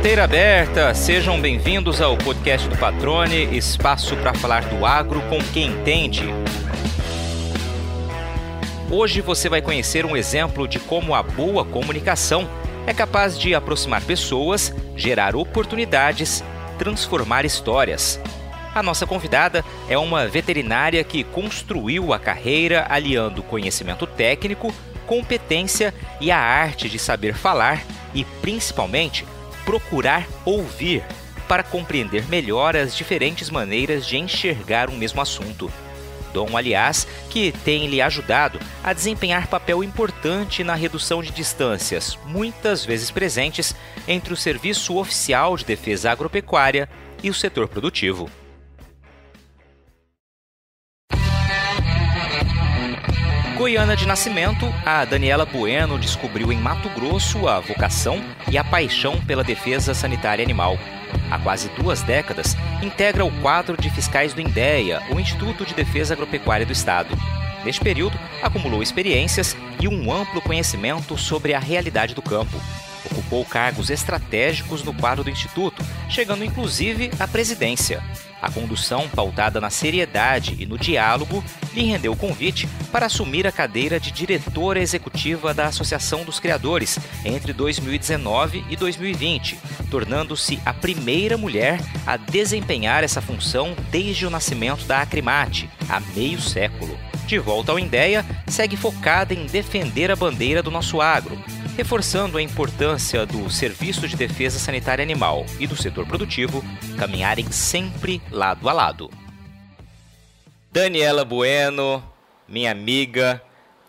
Porteira aberta, sejam bem-vindos ao podcast do Patrone, espaço para falar do agro com quem entende. Hoje você vai conhecer um exemplo de como a boa comunicação é capaz de aproximar pessoas, gerar oportunidades, transformar histórias. A nossa convidada é uma veterinária que construiu a carreira aliando conhecimento técnico, competência e a arte de saber falar e, principalmente, procurar ouvir para compreender melhor as diferentes maneiras de enxergar um mesmo assunto. Dom, aliás, que tem lhe ajudado a desempenhar papel importante na redução de distâncias, muitas vezes presentes, entre o Serviço Oficial de Defesa Agropecuária e o setor produtivo. Goiana de nascimento, a Daniela Bueno descobriu em Mato Grosso a vocação e a paixão pela defesa sanitária animal. Há quase duas décadas, integra o quadro de fiscais do INDEA, o Instituto de Defesa Agropecuária do Estado. Neste período, acumulou experiências e um amplo conhecimento sobre a realidade do campo. Ocupou cargos estratégicos no quadro do Instituto, chegando inclusive à presidência. A condução, pautada na seriedade e no diálogo, lhe rendeu o convite para assumir a cadeira de diretora executiva da Associação dos Criadores entre 2019 e 2020, tornando-se a primeira mulher a desempenhar essa função desde o nascimento da Acrimate, há meio século. De volta ao Indéia, segue focada em defender a bandeira do nosso agro, reforçando a importância do Serviço de Defesa Sanitária Animal e do setor produtivo caminharem sempre lado a lado. Daniela Bueno, minha amiga,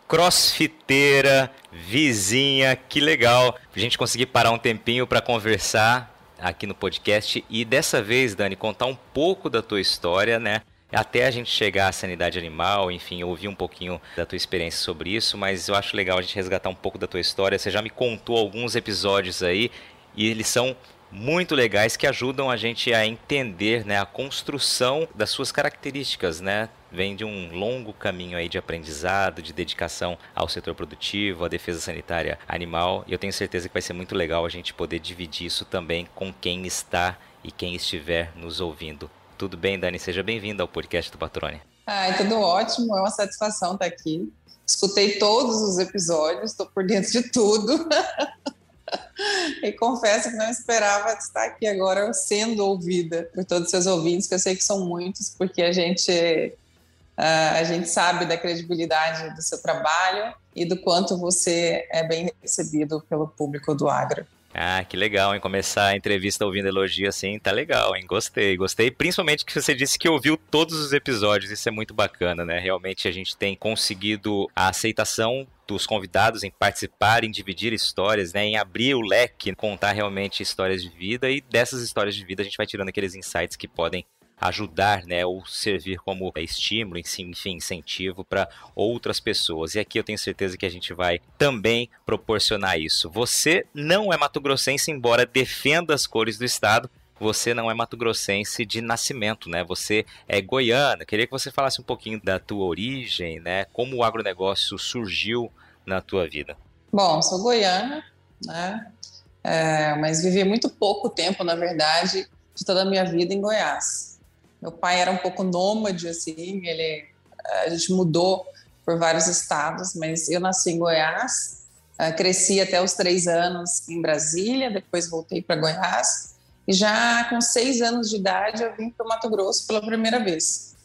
crossfiteira, vizinha, que legal a gente conseguir parar um tempinho para conversar aqui no podcast e dessa vez, Dani, contar um pouco da tua história, né? Até a gente chegar à sanidade animal, enfim, ouvir um pouquinho da tua experiência sobre isso, mas eu acho legal a gente resgatar um pouco da tua história. Você já me contou alguns episódios aí e eles são muito legais que ajudam a gente a entender né, a construção das suas características, né? Vem de um longo caminho aí de aprendizado, de dedicação ao setor produtivo, à defesa sanitária animal. E eu tenho certeza que vai ser muito legal a gente poder dividir isso também com quem está e quem estiver nos ouvindo tudo bem, Dani? Seja bem-vinda ao podcast do Patrone. Ai, tudo ótimo, é uma satisfação estar aqui. Escutei todos os episódios, estou por dentro de tudo. e confesso que não esperava estar aqui agora sendo ouvida por todos os seus ouvintes, que eu sei que são muitos, porque a gente Uh, a gente sabe da credibilidade do seu trabalho e do quanto você é bem recebido pelo público do Agro. Ah, que legal, hein? Começar a entrevista ouvindo elogio assim, tá legal, hein? Gostei, gostei. Principalmente que você disse que ouviu todos os episódios, isso é muito bacana, né? Realmente a gente tem conseguido a aceitação dos convidados em participar, em dividir histórias, né, em abrir o leque, contar realmente histórias de vida e dessas histórias de vida a gente vai tirando aqueles insights que podem ajudar, né, ou servir como estímulo, enfim, incentivo para outras pessoas. E aqui eu tenho certeza que a gente vai também proporcionar isso. Você não é mato-grossense, embora defenda as cores do estado, você não é mato-grossense de nascimento, né? Você é goiana. Queria que você falasse um pouquinho da tua origem, né? Como o agronegócio surgiu na tua vida. Bom, sou goiana, né? É, mas vivi muito pouco tempo, na verdade, de toda a minha vida em Goiás. Meu pai era um pouco nômade, assim, ele, a gente mudou por vários estados, mas eu nasci em Goiás, eh, cresci até os três anos em Brasília, depois voltei para Goiás, e já com seis anos de idade eu vim para o Mato Grosso pela primeira vez.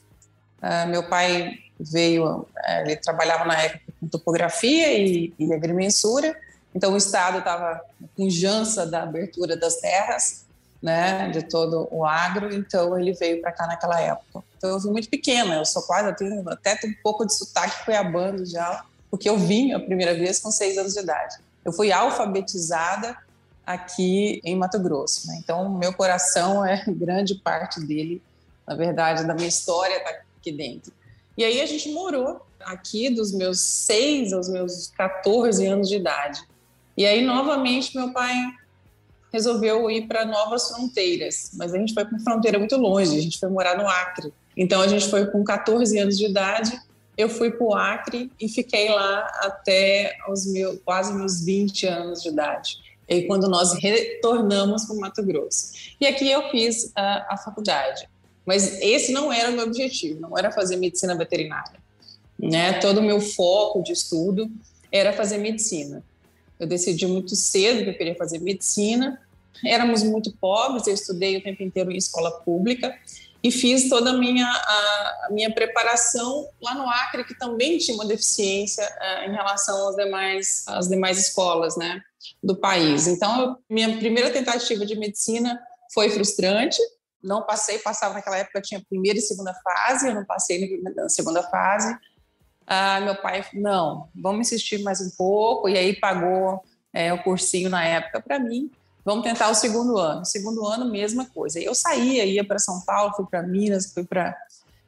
Uh, meu pai veio, eh, ele trabalhava na época com topografia e, e agrimensura, então o estado estava com jança da abertura das terras, né, de todo o agro, então ele veio para cá naquela época. Então eu fui muito pequena, eu sou quase, eu tenho até um pouco de sotaque cuiabano já, porque eu vim a primeira vez com seis anos de idade. Eu fui alfabetizada aqui em Mato Grosso, né? então meu coração é grande parte dele, na verdade, da minha história está aqui dentro. E aí a gente morou aqui dos meus seis aos meus 14 anos de idade. E aí, novamente, meu pai resolveu ir para novas fronteiras, mas a gente foi para fronteira muito longe, a gente foi morar no Acre. Então a gente foi com 14 anos de idade, eu fui para o Acre e fiquei lá até os meus, quase meus 20 anos de idade. E quando nós retornamos para o Mato Grosso. E aqui eu fiz a, a faculdade. Mas esse não era o meu objetivo, não era fazer medicina veterinária. Né? Todo o meu foco de estudo era fazer medicina. Eu decidi muito cedo que eu queria fazer medicina. Éramos muito pobres, eu estudei o tempo inteiro em escola pública e fiz toda a minha, a, a minha preparação lá no Acre, que também tinha uma deficiência uh, em relação às demais, às demais escolas né, do país. Então, minha primeira tentativa de medicina foi frustrante, não passei, passava naquela época, tinha primeira e segunda fase, eu não passei na segunda fase. Ah, meu pai, não, vamos insistir mais um pouco, e aí pagou é, o cursinho na época para mim. Vamos tentar o segundo ano. Segundo ano, mesma coisa. Eu saía, ia para São Paulo, fui para Minas, fui para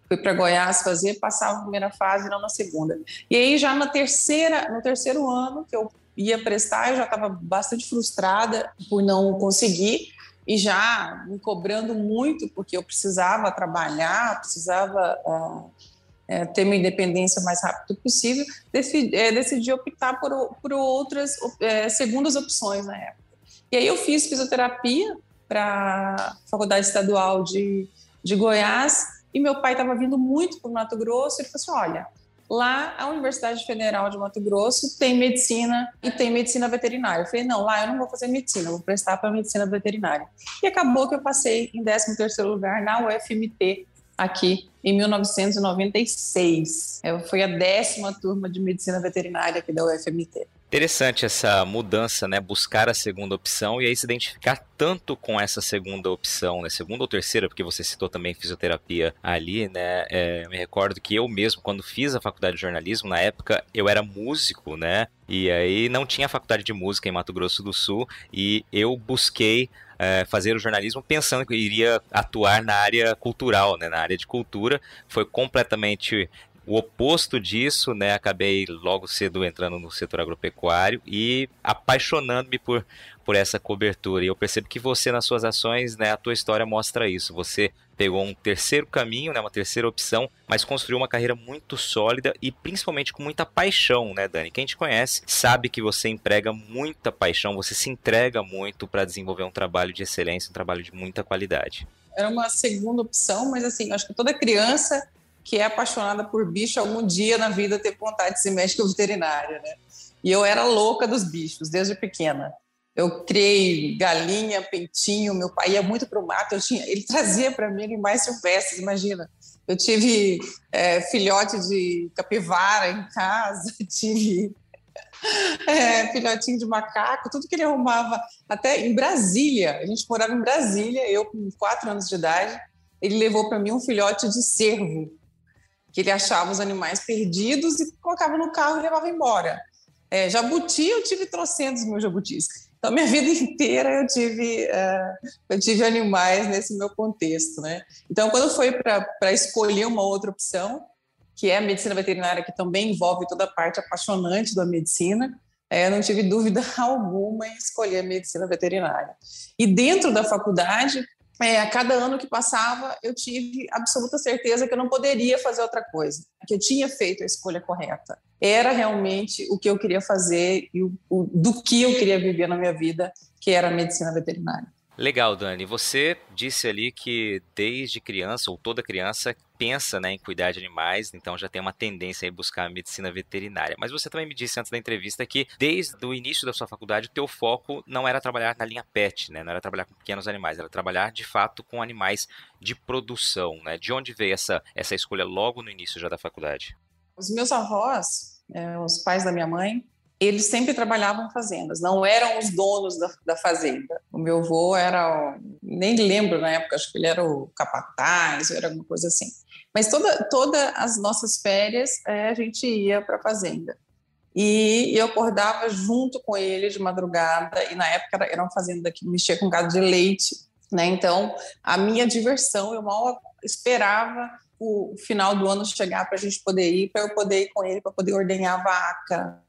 fui para Goiás fazer, passava a primeira fase, não na segunda. E aí já na terceira, no terceiro ano que eu ia prestar, eu já estava bastante frustrada por não conseguir e já me cobrando muito porque eu precisava trabalhar, precisava uh, é, ter minha independência o mais rápido possível, decidi, é, decidi optar por, por outras é, segundas opções na época. E aí eu fiz fisioterapia para a Faculdade Estadual de, de Goiás e meu pai estava vindo muito para o Mato Grosso e ele falou assim, olha, lá a Universidade Federal de Mato Grosso tem medicina e tem medicina veterinária. Eu falei, não, lá eu não vou fazer medicina, vou prestar para medicina veterinária. E acabou que eu passei em 13º lugar na UFMT, aqui em 1996. Eu a décima turma de medicina veterinária aqui da UFMT. Interessante essa mudança, né? Buscar a segunda opção e aí se identificar tanto com essa segunda opção, né? Segunda ou terceira, porque você citou também fisioterapia ali, né? É, me recordo que eu mesmo, quando fiz a faculdade de jornalismo, na época eu era músico, né? E aí não tinha faculdade de música em Mato Grosso do Sul e eu busquei é, fazer o jornalismo pensando que iria atuar na área cultural, né, na área de cultura. Foi completamente o oposto disso, né? Acabei logo cedo entrando no setor agropecuário e apaixonando-me por, por essa cobertura. E eu percebo que você, nas suas ações, né, a tua história mostra isso. Você pegou um terceiro caminho, né, uma terceira opção, mas construiu uma carreira muito sólida e principalmente com muita paixão, né, Dani? Quem te conhece sabe que você emprega muita paixão, você se entrega muito para desenvolver um trabalho de excelência, um trabalho de muita qualidade. Era uma segunda opção, mas assim, acho que toda criança que é apaixonada por bicho algum dia na vida ter vontade de ser médica veterinária, né? E eu era louca dos bichos desde pequena. Eu criei galinha, peitinho, meu pai ia muito para o mato, eu tinha, ele trazia para mim animais silvestres, imagina. Eu tive é, filhote de capivara em casa, tive é, filhotinho de macaco, tudo que ele arrumava, até em Brasília, a gente morava em Brasília, eu com quatro anos de idade, ele levou para mim um filhote de cervo, que ele achava os animais perdidos e colocava no carro e levava embora. É, jabuti, eu tive trocentos mil jabutis. Então, minha vida inteira eu tive, uh, eu tive animais nesse meu contexto, né? Então, quando foi para escolher uma outra opção, que é a medicina veterinária, que também envolve toda a parte apaixonante da medicina, é, eu não tive dúvida alguma em escolher a medicina veterinária. E dentro da faculdade, é, a cada ano que passava, eu tive absoluta certeza que eu não poderia fazer outra coisa, que eu tinha feito a escolha correta. Era realmente o que eu queria fazer e o, o, do que eu queria viver na minha vida, que era a medicina veterinária. Legal, Dani. Você disse ali que desde criança, ou toda criança, pensa né, em cuidar de animais, então já tem uma tendência a buscar a medicina veterinária. Mas você também me disse antes da entrevista que desde o início da sua faculdade, o teu foco não era trabalhar na linha pet, né? Não era trabalhar com pequenos animais, era trabalhar de fato com animais de produção, né? De onde veio essa, essa escolha logo no início já da faculdade? Os meus avós, é, os pais da minha mãe, eles sempre trabalhavam fazendas, não eram os donos da, da, fazenda. O meu avô era, nem lembro na época, acho que ele era o capataz, era alguma coisa assim. Mas todas toda as nossas férias é, a gente ia para a fazenda. E eu acordava junto com ele de madrugada, e na época era, era uma fazenda que mexia com gado de leite, né? Então, a minha diversão, eu mal esperava o final do ano chegar para a gente poder ir, para eu poder ir com ele, para poder ordenhar a vaca,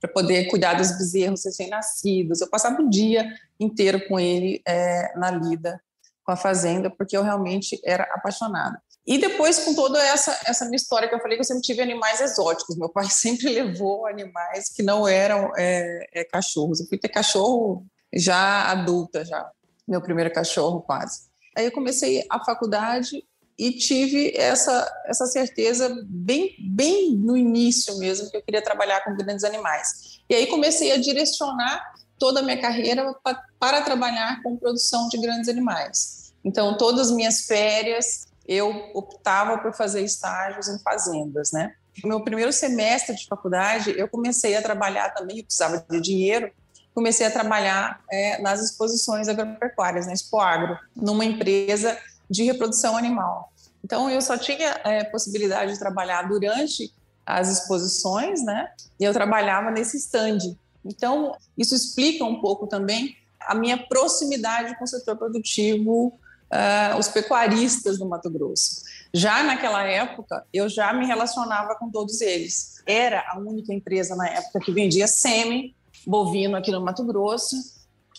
para poder cuidar dos bezerros recém-nascidos. Eu passava o dia inteiro com ele é, na lida com a fazenda, porque eu realmente era apaixonada. E depois, com toda essa, essa minha história que eu falei, que eu sempre tive animais exóticos. Meu pai sempre levou animais que não eram é, é, cachorros. Eu fui ter cachorro já adulta, já, meu primeiro cachorro quase. Aí eu comecei a faculdade e tive essa, essa certeza bem, bem no início mesmo que eu queria trabalhar com grandes animais. E aí comecei a direcionar toda a minha carreira para, para trabalhar com produção de grandes animais. Então, todas as minhas férias eu optava por fazer estágios em fazendas, né? No meu primeiro semestre de faculdade, eu comecei a trabalhar também, eu precisava de dinheiro, comecei a trabalhar é, nas exposições agropecuárias, na Expo Agro, numa empresa de reprodução animal. Então, eu só tinha é, possibilidade de trabalhar durante as exposições, né? E eu trabalhava nesse stand. Então, isso explica um pouco também a minha proximidade com o setor produtivo, uh, os pecuaristas do Mato Grosso. Já naquela época, eu já me relacionava com todos eles. Era a única empresa na época que vendia sêmen bovino aqui no Mato Grosso.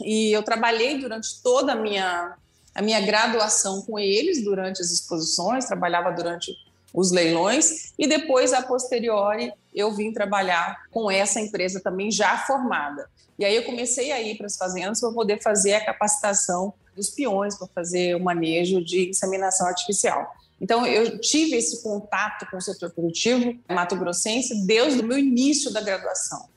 E eu trabalhei durante toda a minha, a minha graduação com eles, durante as exposições, trabalhava durante os leilões, e depois, a posteriori, eu vim trabalhar com essa empresa também já formada. E aí eu comecei a ir para as fazendas para poder fazer a capacitação dos peões, para fazer o manejo de inseminação artificial. Então, eu tive esse contato com o setor produtivo mato-grossense desde o meu início da graduação.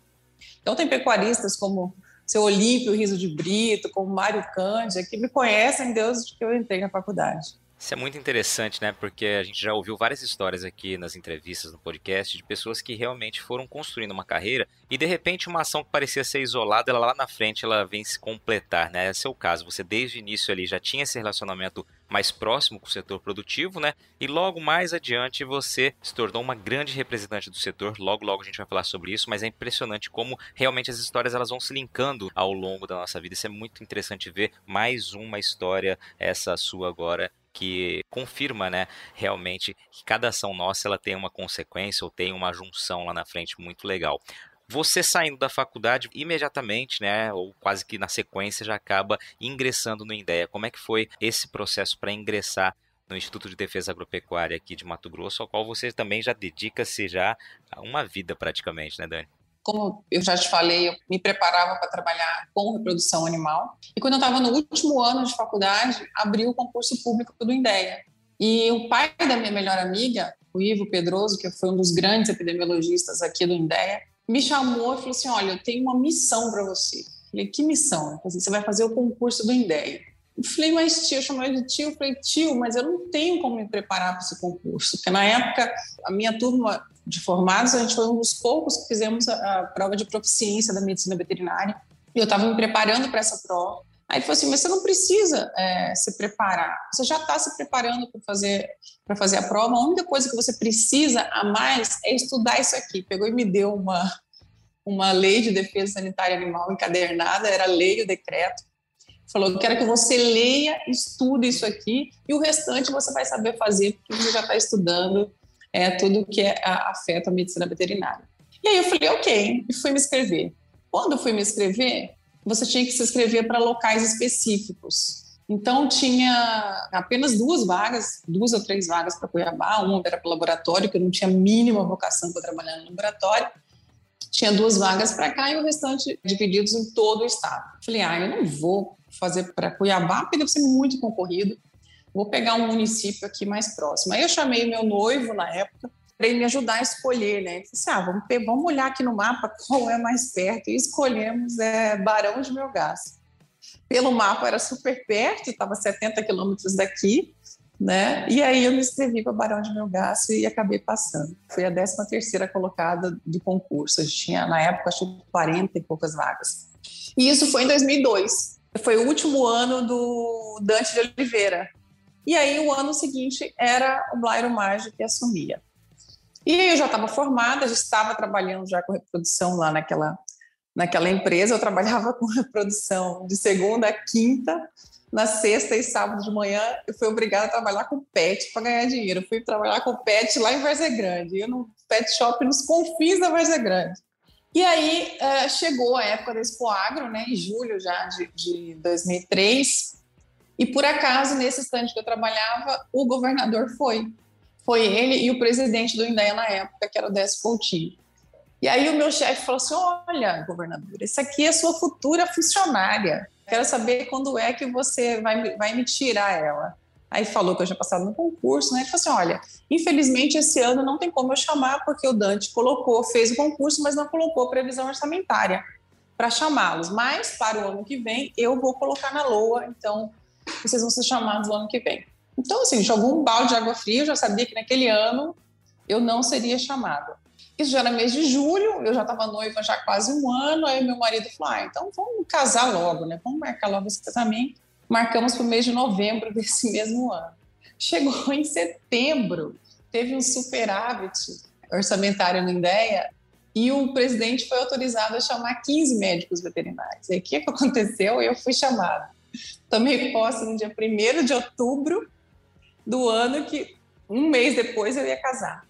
Então, tem pecuaristas como seu Olímpio Riso de Brito, como Mário Cândia, que me conhecem desde que eu entrei na faculdade. Isso é muito interessante, né? Porque a gente já ouviu várias histórias aqui nas entrevistas no podcast de pessoas que realmente foram construindo uma carreira e de repente uma ação que parecia ser isolada, ela lá na frente ela vem se completar, né? Esse é o caso. Você desde o início ali já tinha esse relacionamento mais próximo com o setor produtivo, né? E logo mais adiante você se tornou uma grande representante do setor. Logo, logo a gente vai falar sobre isso, mas é impressionante como realmente as histórias elas vão se linkando ao longo da nossa vida. Isso é muito interessante ver mais uma história, essa sua agora, que confirma, né, realmente que cada ação nossa ela tem uma consequência ou tem uma junção lá na frente muito legal. Você saindo da faculdade imediatamente, né, ou quase que na sequência já acaba ingressando no INDEA. Como é que foi esse processo para ingressar no Instituto de Defesa Agropecuária aqui de Mato Grosso, ao qual você também já dedica-se já uma vida praticamente, né, Dani? Como eu já te falei, eu me preparava para trabalhar com reprodução animal. E quando eu estava no último ano de faculdade, abriu o concurso público do INDEA. E o pai da minha melhor amiga, o Ivo Pedroso, que foi um dos grandes epidemiologistas aqui do INDEA, me chamou e falou assim: Olha, eu tenho uma missão para você. Eu falei: Que missão? Falei, você vai fazer o concurso do INDEA. Eu falei, mas tio, eu chamei de tio, eu falei, tio, mas eu não tenho como me preparar para esse concurso, porque na época a minha turma de formados, a gente foi um dos poucos que fizemos a, a prova de proficiência da medicina veterinária. E eu estava me preparando para essa prova. Aí ele falou assim: mas você não precisa é, se preparar, você já está se preparando para fazer, fazer a prova. A única coisa que você precisa a mais é estudar isso aqui. Pegou e me deu uma, uma lei de defesa sanitária animal encadernada, era lei o decreto. Falou: quero que você leia, estude isso aqui e o restante você vai saber fazer, porque você já está estudando é, tudo que é, afeta a medicina veterinária. E aí eu falei, ok, e fui me inscrever. Quando eu fui me inscrever, você tinha que se inscrever para locais específicos. Então tinha apenas duas vagas, duas ou três vagas para Cuiabá, uma era para laboratório, que eu não tinha mínima vocação para trabalhar no laboratório. Tinha duas vagas para cá e o restante divididos em todo o estado. Falei, ah, eu não vou fazer para Cuiabá, porque deve ser muito concorrido vou pegar um município aqui mais próximo. Aí eu chamei meu noivo na época para ele me ajudar a escolher, né? Ele disse, ah, vamos, vamos olhar aqui no mapa qual é mais perto. E escolhemos é, Barão de Melgaço. Pelo mapa era super perto, estava 70 quilômetros daqui, né? E aí eu me inscrevi para Barão de Melgaço e acabei passando. Fui a 13 terceira colocada do concurso. A gente tinha, na época, acho que 40 e poucas vagas. E isso foi em 2002. Foi o último ano do Dante de Oliveira, e aí, o ano seguinte, era o Blairo Maggi que assumia. E eu já estava formada, já estava trabalhando já com reprodução lá naquela, naquela empresa. Eu trabalhava com reprodução de segunda a quinta, na sexta e sábado de manhã eu fui obrigada a trabalhar com pet para ganhar dinheiro. Eu fui trabalhar com pet lá em Várzea Grande, eu no pet shop nos confins da Várzea Grande. E aí uh, chegou a época da Expo Agro, né, em julho já de, de 2003, e por acaso, nesse estande que eu trabalhava, o governador foi. Foi ele e o presidente do INDEA na época, que era o Décio Coutinho. E aí o meu chefe falou assim: olha, governador, essa aqui é sua futura funcionária. Quero saber quando é que você vai, vai me tirar ela. Aí falou que eu tinha passado no concurso, né? Ele falou assim: olha, infelizmente esse ano não tem como eu chamar, porque o Dante colocou, fez o concurso, mas não colocou previsão orçamentária para chamá-los. Mas para o ano que vem eu vou colocar na LOA, então vocês vão ser chamados no ano que vem. Então, assim, jogou um balde de água fria, eu já sabia que naquele ano eu não seria chamada. Isso já era mês de julho, eu já estava noiva já quase um ano, aí meu marido falou, ah, então vamos casar logo, né? Vamos marcar logo esse casamento. Marcamos para o mês de novembro desse mesmo ano. Chegou em setembro, teve um superávit orçamentário no INDEA e o presidente foi autorizado a chamar 15 médicos veterinários. E o que aconteceu? Eu fui chamada. Tomei posse no dia 1 de outubro do ano que, um mês depois, eu ia casar.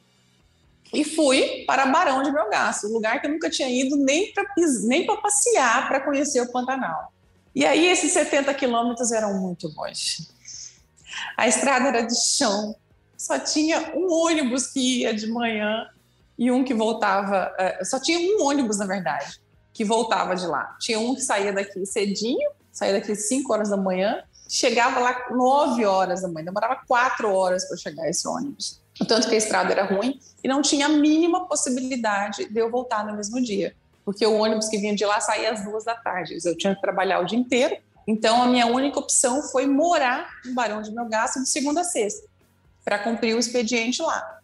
E fui para Barão de Melgaço, um lugar que eu nunca tinha ido nem para nem passear, para conhecer o Pantanal. E aí esses 70 quilômetros eram muito longe. A estrada era de chão, só tinha um ônibus que ia de manhã e um que voltava. Eh, só tinha um ônibus, na verdade, que voltava de lá. Tinha um que saía daqui cedinho, saía daqui 5 horas da manhã, chegava lá 9 horas da manhã, demorava 4 horas para chegar esse ônibus o tanto que a estrada era ruim, e não tinha a mínima possibilidade de eu voltar no mesmo dia, porque o ônibus que vinha de lá saía às duas da tarde, eu tinha que trabalhar o dia inteiro, então a minha única opção foi morar no Barão de Melgaço de segunda a sexta, para cumprir o expediente lá.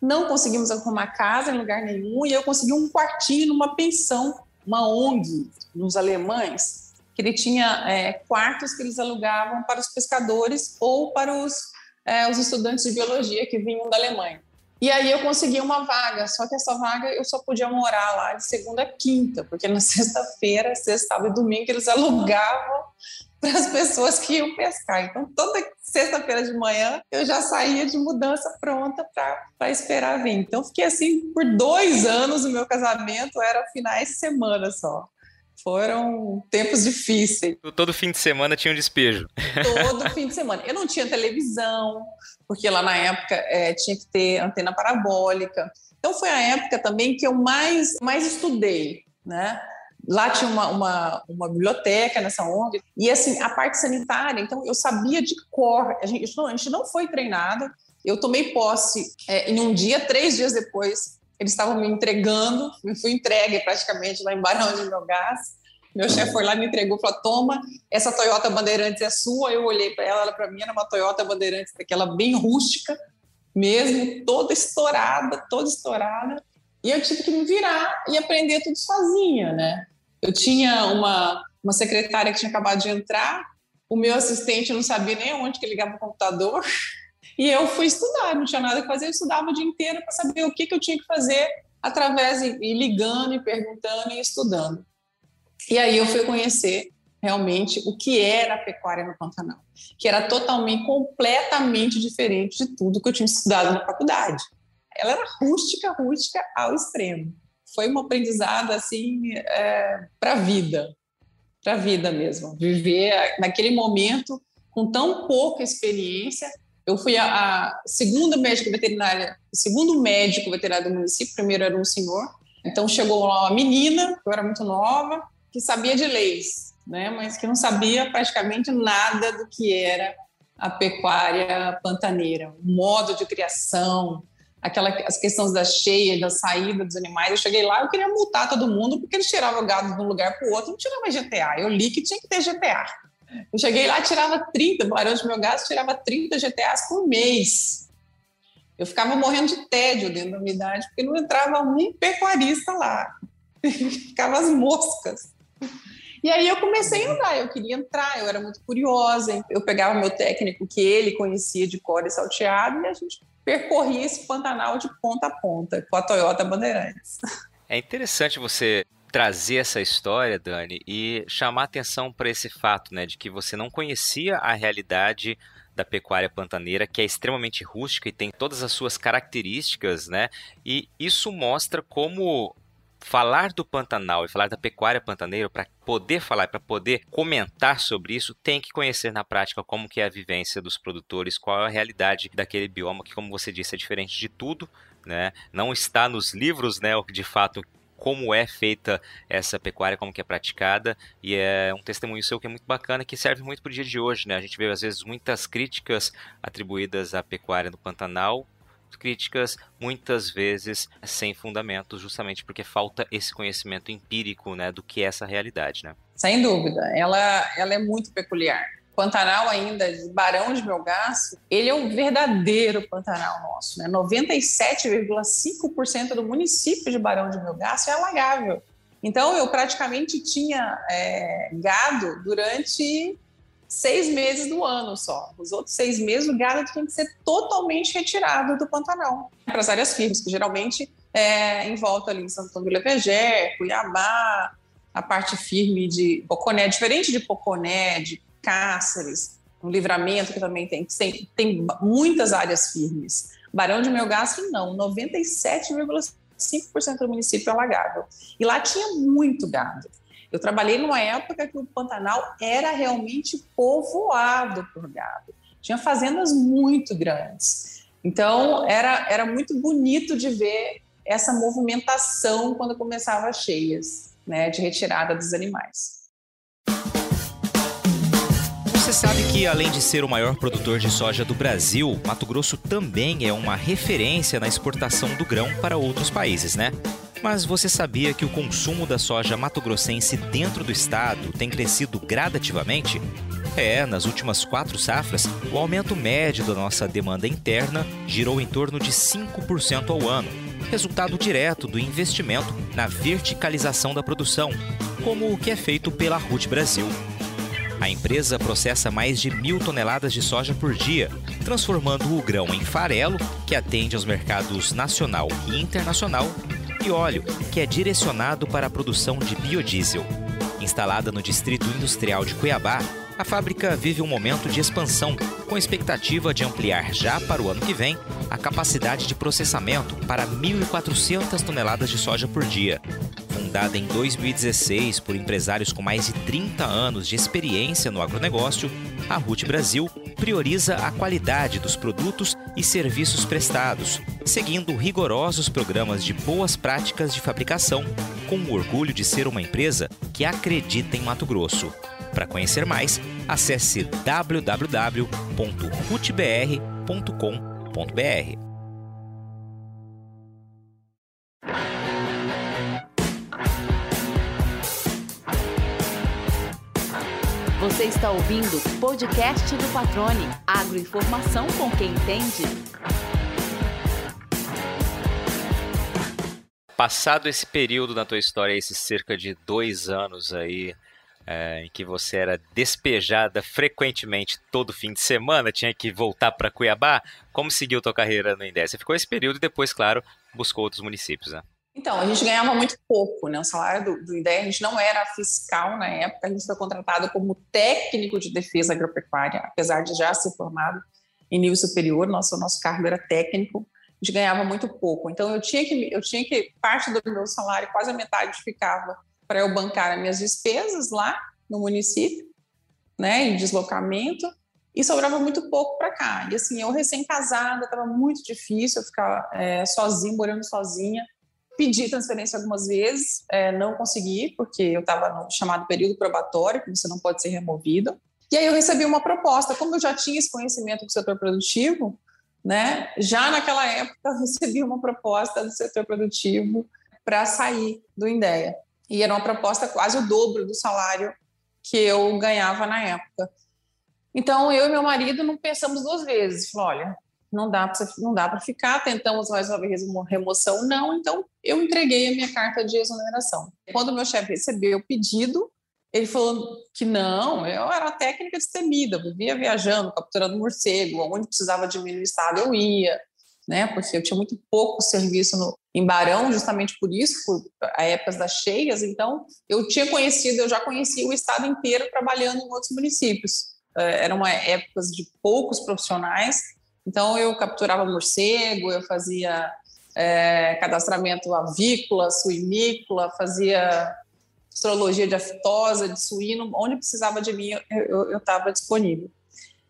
Não conseguimos arrumar casa em lugar nenhum, e eu consegui um quartinho numa pensão, uma ONG, nos alemães, que ele tinha é, quartos que eles alugavam para os pescadores ou para os é, os estudantes de biologia que vinham da Alemanha. E aí eu consegui uma vaga, só que essa vaga eu só podia morar lá de segunda a quinta, porque na sexta-feira, sexta, sábado e domingo eles alugavam para as pessoas que iam pescar. Então toda sexta-feira de manhã eu já saía de mudança pronta para esperar vir. Então fiquei assim por dois anos o meu casamento era finais de semana só. Foram tempos difíceis. Todo fim de semana tinha um despejo. Todo fim de semana. Eu não tinha televisão, porque lá na época é, tinha que ter antena parabólica. Então foi a época também que eu mais, mais estudei, né? Lá tinha uma, uma, uma, biblioteca nessa ONG, e assim, a parte sanitária, então eu sabia de cor, a gente, a gente não foi treinado, eu tomei posse é, em um dia, três dias depois, eles estavam me entregando, me fui entregue praticamente lá em Barão de Gás. Meu chefe foi lá me entregou, falou: toma, essa Toyota Bandeirantes é sua. Eu olhei para ela, ela para mim era uma Toyota Bandeirantes, daquela bem rústica mesmo, toda estourada, toda estourada. E eu tive que me virar e aprender tudo sozinha, né? Eu tinha uma, uma secretária que tinha acabado de entrar, o meu assistente não sabia nem onde que ligava o computador. E eu fui estudar, não tinha nada que fazer, eu estudava o dia inteiro para saber o que, que eu tinha que fazer através ir ligando e perguntando e estudando. E aí eu fui conhecer realmente o que era a pecuária no Pantanal, que era totalmente, completamente diferente de tudo que eu tinha estudado na faculdade. Ela era rústica, rústica ao extremo. Foi uma aprendizado assim é, para a vida, para a vida mesmo. Viver naquele momento com tão pouca experiência eu fui a, a segunda médica veterinária, segundo médico veterinário do município, primeiro era um senhor. Então chegou lá uma menina, eu era muito nova, que sabia de leis, né, mas que não sabia praticamente nada do que era a pecuária pantaneira, o modo de criação, aquela, as questões da cheia, da saída dos animais. Eu cheguei lá, eu queria multar todo mundo porque eles tiravam gado de um lugar para o outro, não tirava GTA. Eu li que tinha que ter GTA. Eu cheguei lá, tirava 30, Barão de Meu Gás tirava 30 GTAs por mês. Eu ficava morrendo de tédio dentro da unidade, porque não entrava um pecuarista lá. Ficava as moscas. E aí eu comecei a andar, eu queria entrar, eu era muito curiosa. Eu pegava meu técnico, que ele conhecia de cor e salteado, e a gente percorria esse Pantanal de ponta a ponta, com a Toyota Bandeirantes. É interessante você trazer essa história, Dani, e chamar atenção para esse fato, né, de que você não conhecia a realidade da pecuária pantaneira, que é extremamente rústica e tem todas as suas características, né? E isso mostra como falar do Pantanal e falar da pecuária pantaneira, para poder falar, para poder comentar sobre isso, tem que conhecer na prática como que é a vivência dos produtores, qual é a realidade daquele bioma que, como você disse, é diferente de tudo, né? Não está nos livros, né, de fato como é feita essa pecuária, como que é praticada, e é um testemunho seu que é muito bacana, que serve muito para o dia de hoje, né? A gente vê às vezes muitas críticas atribuídas à pecuária no Pantanal, críticas muitas vezes sem fundamentos, justamente porque falta esse conhecimento empírico, né, do que é essa realidade, né? Sem dúvida, ela, ela é muito peculiar. Pantanal ainda, de Barão de Melgaço, ele é o verdadeiro Pantanal nosso. Né? 97,5% do município de Barão de Melgaço é alagável. Então, eu praticamente tinha é, gado durante seis meses do ano só. Os outros seis meses, o gado tinha que ser totalmente retirado do Pantanal para as áreas firmes, que geralmente é em volta ali em Santo Antônio do Lepegé, Cuiabá, a parte firme de Poconé, diferente de Poconé, de Cáceres, no Livramento, que também tem, tem, tem muitas áreas firmes. Barão de Melgaço, não, 97,5% do município é alagável. E lá tinha muito gado. Eu trabalhei numa época que o Pantanal era realmente povoado por gado. Tinha fazendas muito grandes. Então, era, era muito bonito de ver essa movimentação quando começava as cheias, né, de retirada dos animais. Você sabe que, além de ser o maior produtor de soja do Brasil, Mato Grosso também é uma referência na exportação do grão para outros países, né? Mas você sabia que o consumo da soja mato-grossense dentro do estado tem crescido gradativamente? É, nas últimas quatro safras, o aumento médio da nossa demanda interna girou em torno de 5% ao ano, resultado direto do investimento na verticalização da produção, como o que é feito pela RUT Brasil. A empresa processa mais de mil toneladas de soja por dia, transformando o grão em farelo, que atende aos mercados nacional e internacional, e óleo, que é direcionado para a produção de biodiesel. Instalada no Distrito Industrial de Cuiabá, a fábrica vive um momento de expansão, com expectativa de ampliar já para o ano que vem a capacidade de processamento para 1.400 toneladas de soja por dia. Fundada em 2016 por empresários com mais de 30 anos de experiência no agronegócio, a RUT Brasil prioriza a qualidade dos produtos e serviços prestados, seguindo rigorosos programas de boas práticas de fabricação, com o orgulho de ser uma empresa que acredita em Mato Grosso. Para conhecer mais, acesse www.rutbr.com.br. Você está ouvindo o podcast do Patrone. Agroinformação com quem entende. Passado esse período na tua história, esses cerca de dois anos aí, é, em que você era despejada frequentemente todo fim de semana, tinha que voltar para Cuiabá, como seguiu tua carreira no Indé? Você ficou esse período e depois, claro, buscou outros municípios, né? Então, a gente ganhava muito pouco, né? O salário do, do IDEA, a gente não era fiscal na época, a gente foi contratado como técnico de defesa agropecuária, apesar de já ser formado em nível superior, nosso, nosso cargo era técnico, a gente ganhava muito pouco. Então, eu tinha que, eu tinha que parte do meu salário, quase a metade ficava para eu bancar as minhas despesas lá no município, né, em deslocamento, e sobrava muito pouco para cá. E assim, eu recém-casada, estava muito difícil eu ficar é, sozinha, morando sozinha, Pedi transferência algumas vezes, é, não consegui, porque eu estava no chamado período probatório, que você não pode ser removido. E aí eu recebi uma proposta, como eu já tinha esse conhecimento do setor produtivo, né? Já naquela época eu recebi uma proposta do setor produtivo para sair do Indéia. E era uma proposta quase o dobro do salário que eu ganhava na época. Então eu e meu marido não pensamos duas vezes. Falou, olha, não dá para ficar, tentamos uma remoção, não, então eu entreguei a minha carta de exoneração. Quando o meu chefe recebeu o pedido, ele falou que não, eu era técnica destemida, vivia viajando, capturando morcego, onde precisava diminuir o estado eu ia, né, porque eu tinha muito pouco serviço no, em Barão, justamente por isso, por épocas das cheias, então eu tinha conhecido, eu já conhecia o estado inteiro trabalhando em outros municípios. Eh, eram épocas de poucos profissionais, então, eu capturava morcego, eu fazia é, cadastramento avícola, suinícola, fazia astrologia de aftosa, de suíno, onde precisava de mim, eu estava disponível.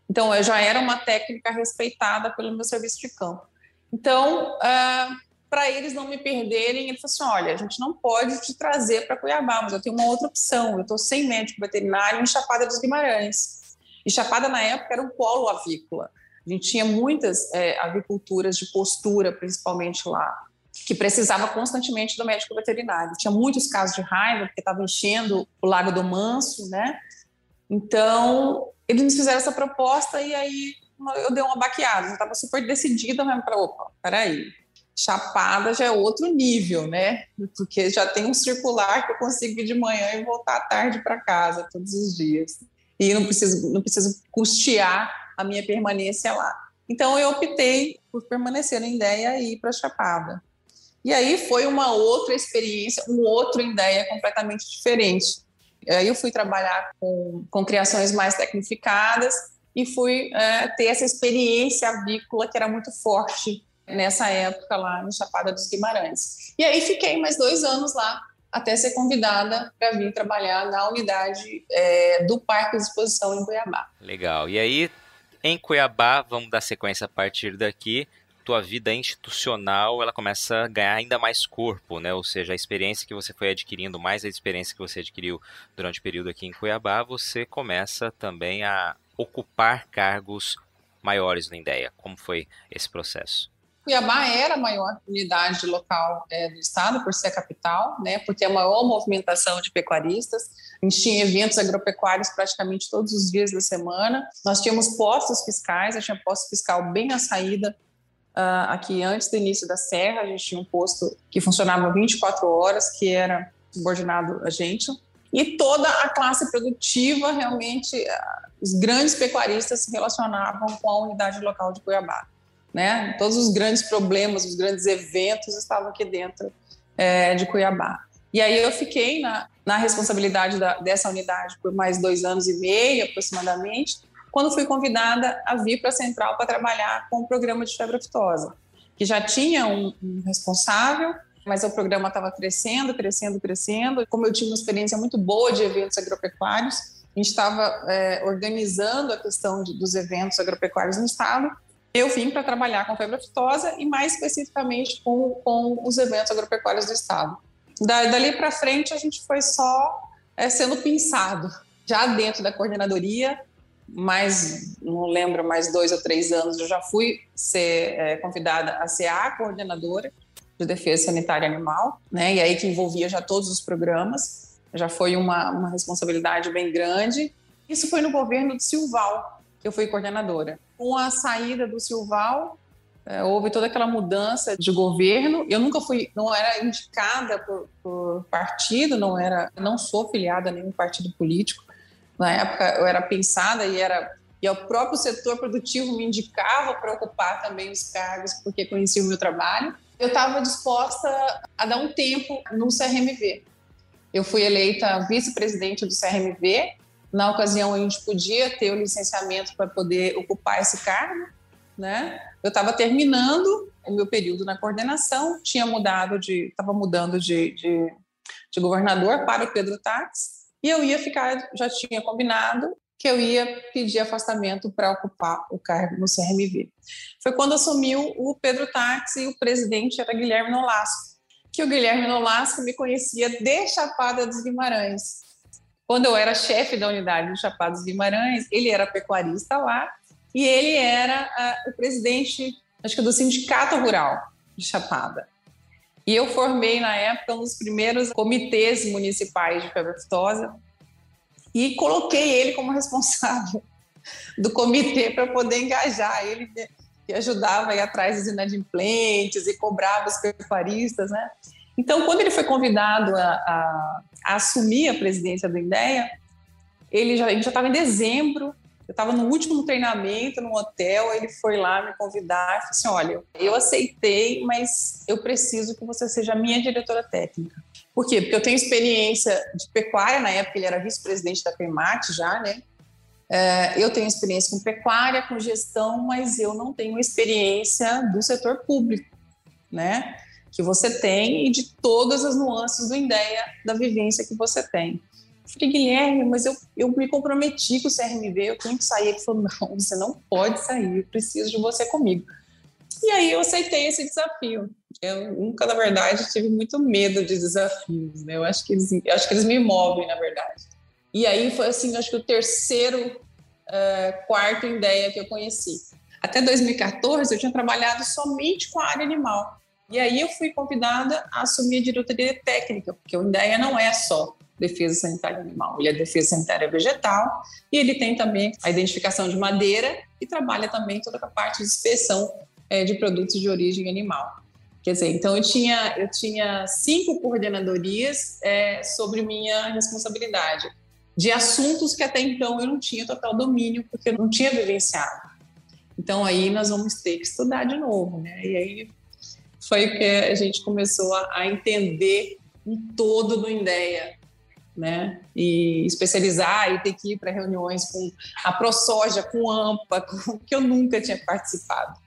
Então, eu já era uma técnica respeitada pelo meu serviço de campo. Então, uh, para eles não me perderem, ele falou assim: olha, a gente não pode te trazer para Cuiabá, mas eu tenho uma outra opção. Eu estou sem médico veterinário em Chapada dos Guimarães. E Chapada, na época, era um polo avícola. A gente tinha muitas é, aviculturas de postura, principalmente lá, que precisava constantemente do médico veterinário. Tinha muitos casos de raiva, porque estava enchendo o Lago do Manso, né? Então, eles nos fizeram essa proposta e aí eu dei uma baqueada. Eu estava super decidida mesmo para, opa, peraí, Chapada já é outro nível, né? Porque já tem um circular que eu consigo ir de manhã e voltar à tarde para casa todos os dias. E não preciso, não preciso custear a minha permanência lá. Então eu optei por permanecer na ideia e ir para Chapada. E aí foi uma outra experiência, um outro ideia completamente diferente. Aí eu fui trabalhar com, com criações mais tecnificadas e fui é, ter essa experiência avícola que era muito forte nessa época lá em Chapada dos Guimarães. E aí fiquei mais dois anos lá até ser convidada para vir trabalhar na unidade é, do Parque de Exposição em Cuiabá. Legal. E aí, em Cuiabá, vamos dar sequência a partir daqui. Tua vida institucional ela começa a ganhar ainda mais corpo, né? Ou seja, a experiência que você foi adquirindo, mais a experiência que você adquiriu durante o período aqui em Cuiabá, você começa também a ocupar cargos maiores na IDEA. Como foi esse processo? Cuiabá era a maior unidade local é, do estado, por ser a capital, né, por ter a maior movimentação de pecuaristas. A gente tinha eventos agropecuários praticamente todos os dias da semana. Nós tínhamos postos fiscais, a gente tinha posto fiscal bem na saída, uh, aqui antes do início da serra. A gente tinha um posto que funcionava 24 horas, que era subordinado a gente. E toda a classe produtiva, realmente, uh, os grandes pecuaristas se relacionavam com a unidade local de Cuiabá né? Todos os grandes problemas, os grandes eventos estavam aqui dentro é, de Cuiabá. E aí eu fiquei na, na responsabilidade da, dessa unidade por mais dois anos e meio, aproximadamente, quando fui convidada a vir para a Central para trabalhar com o programa de febre aftosa, que já tinha um, um responsável, mas o programa estava crescendo, crescendo, crescendo. Como eu tinha uma experiência muito boa de eventos agropecuários, a gente estava é, organizando a questão de, dos eventos agropecuários no estado eu vim para trabalhar com febre aftosa e mais especificamente com, com os eventos agropecuários do estado. Da, dali para frente a gente foi só é, sendo pensado, já dentro da coordenadoria, mais, não lembro, mais dois ou três anos eu já fui ser é, convidada a ser a coordenadora de defesa sanitária animal, né? E aí que envolvia já todos os programas, já foi uma, uma responsabilidade bem grande. Isso foi no governo de Silval, eu fui coordenadora. Com a saída do Silval, é, houve toda aquela mudança de governo. Eu nunca fui, não era indicada por, por, partido, não era, não sou filiada a nenhum partido político. Na época eu era pensada e era e o próprio setor produtivo me indicava para ocupar também os cargos porque conhecia o meu trabalho. Eu estava disposta a dar um tempo no CRMV. Eu fui eleita vice-presidente do CRMV na ocasião, a gente podia ter o licenciamento para poder ocupar esse cargo, né? Eu estava terminando o meu período na coordenação, tinha mudado de, estava mudando de, de, de, governador para o Pedro Tax, e eu ia ficar, já tinha combinado que eu ia pedir afastamento para ocupar o cargo no CRMV. Foi quando assumiu o Pedro Tax e o presidente era Guilherme Nolasco, que o Guilherme Nolasco me conhecia de Chapada dos Guimarães. Quando eu era chefe da unidade do Chapados Guimarães, ele era pecuarista lá e ele era uh, o presidente, acho que do Sindicato Rural de Chapada. E eu formei, na época, um dos primeiros comitês municipais de febre aftosa e coloquei ele como responsável do comitê para poder engajar ele, que ajudava aí atrás dos inadimplentes e cobrava os pecuaristas, né? Então, quando ele foi convidado a, a, a assumir a presidência do IDEA, ele já estava em dezembro, eu estava no último treinamento no hotel, ele foi lá me convidar e falou assim, olha, eu aceitei, mas eu preciso que você seja minha diretora técnica. Por quê? Porque eu tenho experiência de pecuária, na época ele era vice-presidente da PEMAT já, né? É, eu tenho experiência com pecuária, com gestão, mas eu não tenho experiência do setor público, né? Que você tem e de todas as nuances do ideia da vivência que você tem. Eu falei, Guilherme, mas eu, eu me comprometi com o CRMV, eu tenho que sair. Ele falou, não, você não pode sair, eu preciso de você comigo. E aí eu aceitei esse desafio. Eu nunca, na verdade, tive muito medo de desafios, né? Eu acho que eles, acho que eles me movem, na verdade. E aí foi assim, acho que o terceiro, uh, quarto ideia que eu conheci. Até 2014 eu tinha trabalhado somente com a área animal. E aí eu fui convidada a assumir a diretoria técnica, porque o INDEA não é só defesa sanitária animal, ele é defesa sanitária vegetal e ele tem também a identificação de madeira e trabalha também toda a parte de inspeção é, de produtos de origem animal. Quer dizer, então eu tinha, eu tinha cinco coordenadorias é, sobre minha responsabilidade, de assuntos que até então eu não tinha total domínio, porque eu não tinha vivenciado. Então aí nós vamos ter que estudar de novo, né? E aí foi que a gente começou a, a entender um todo do INDEA, né? E especializar e ter que ir para reuniões com a ProSoja, com a AMPA, com, que eu nunca tinha participado,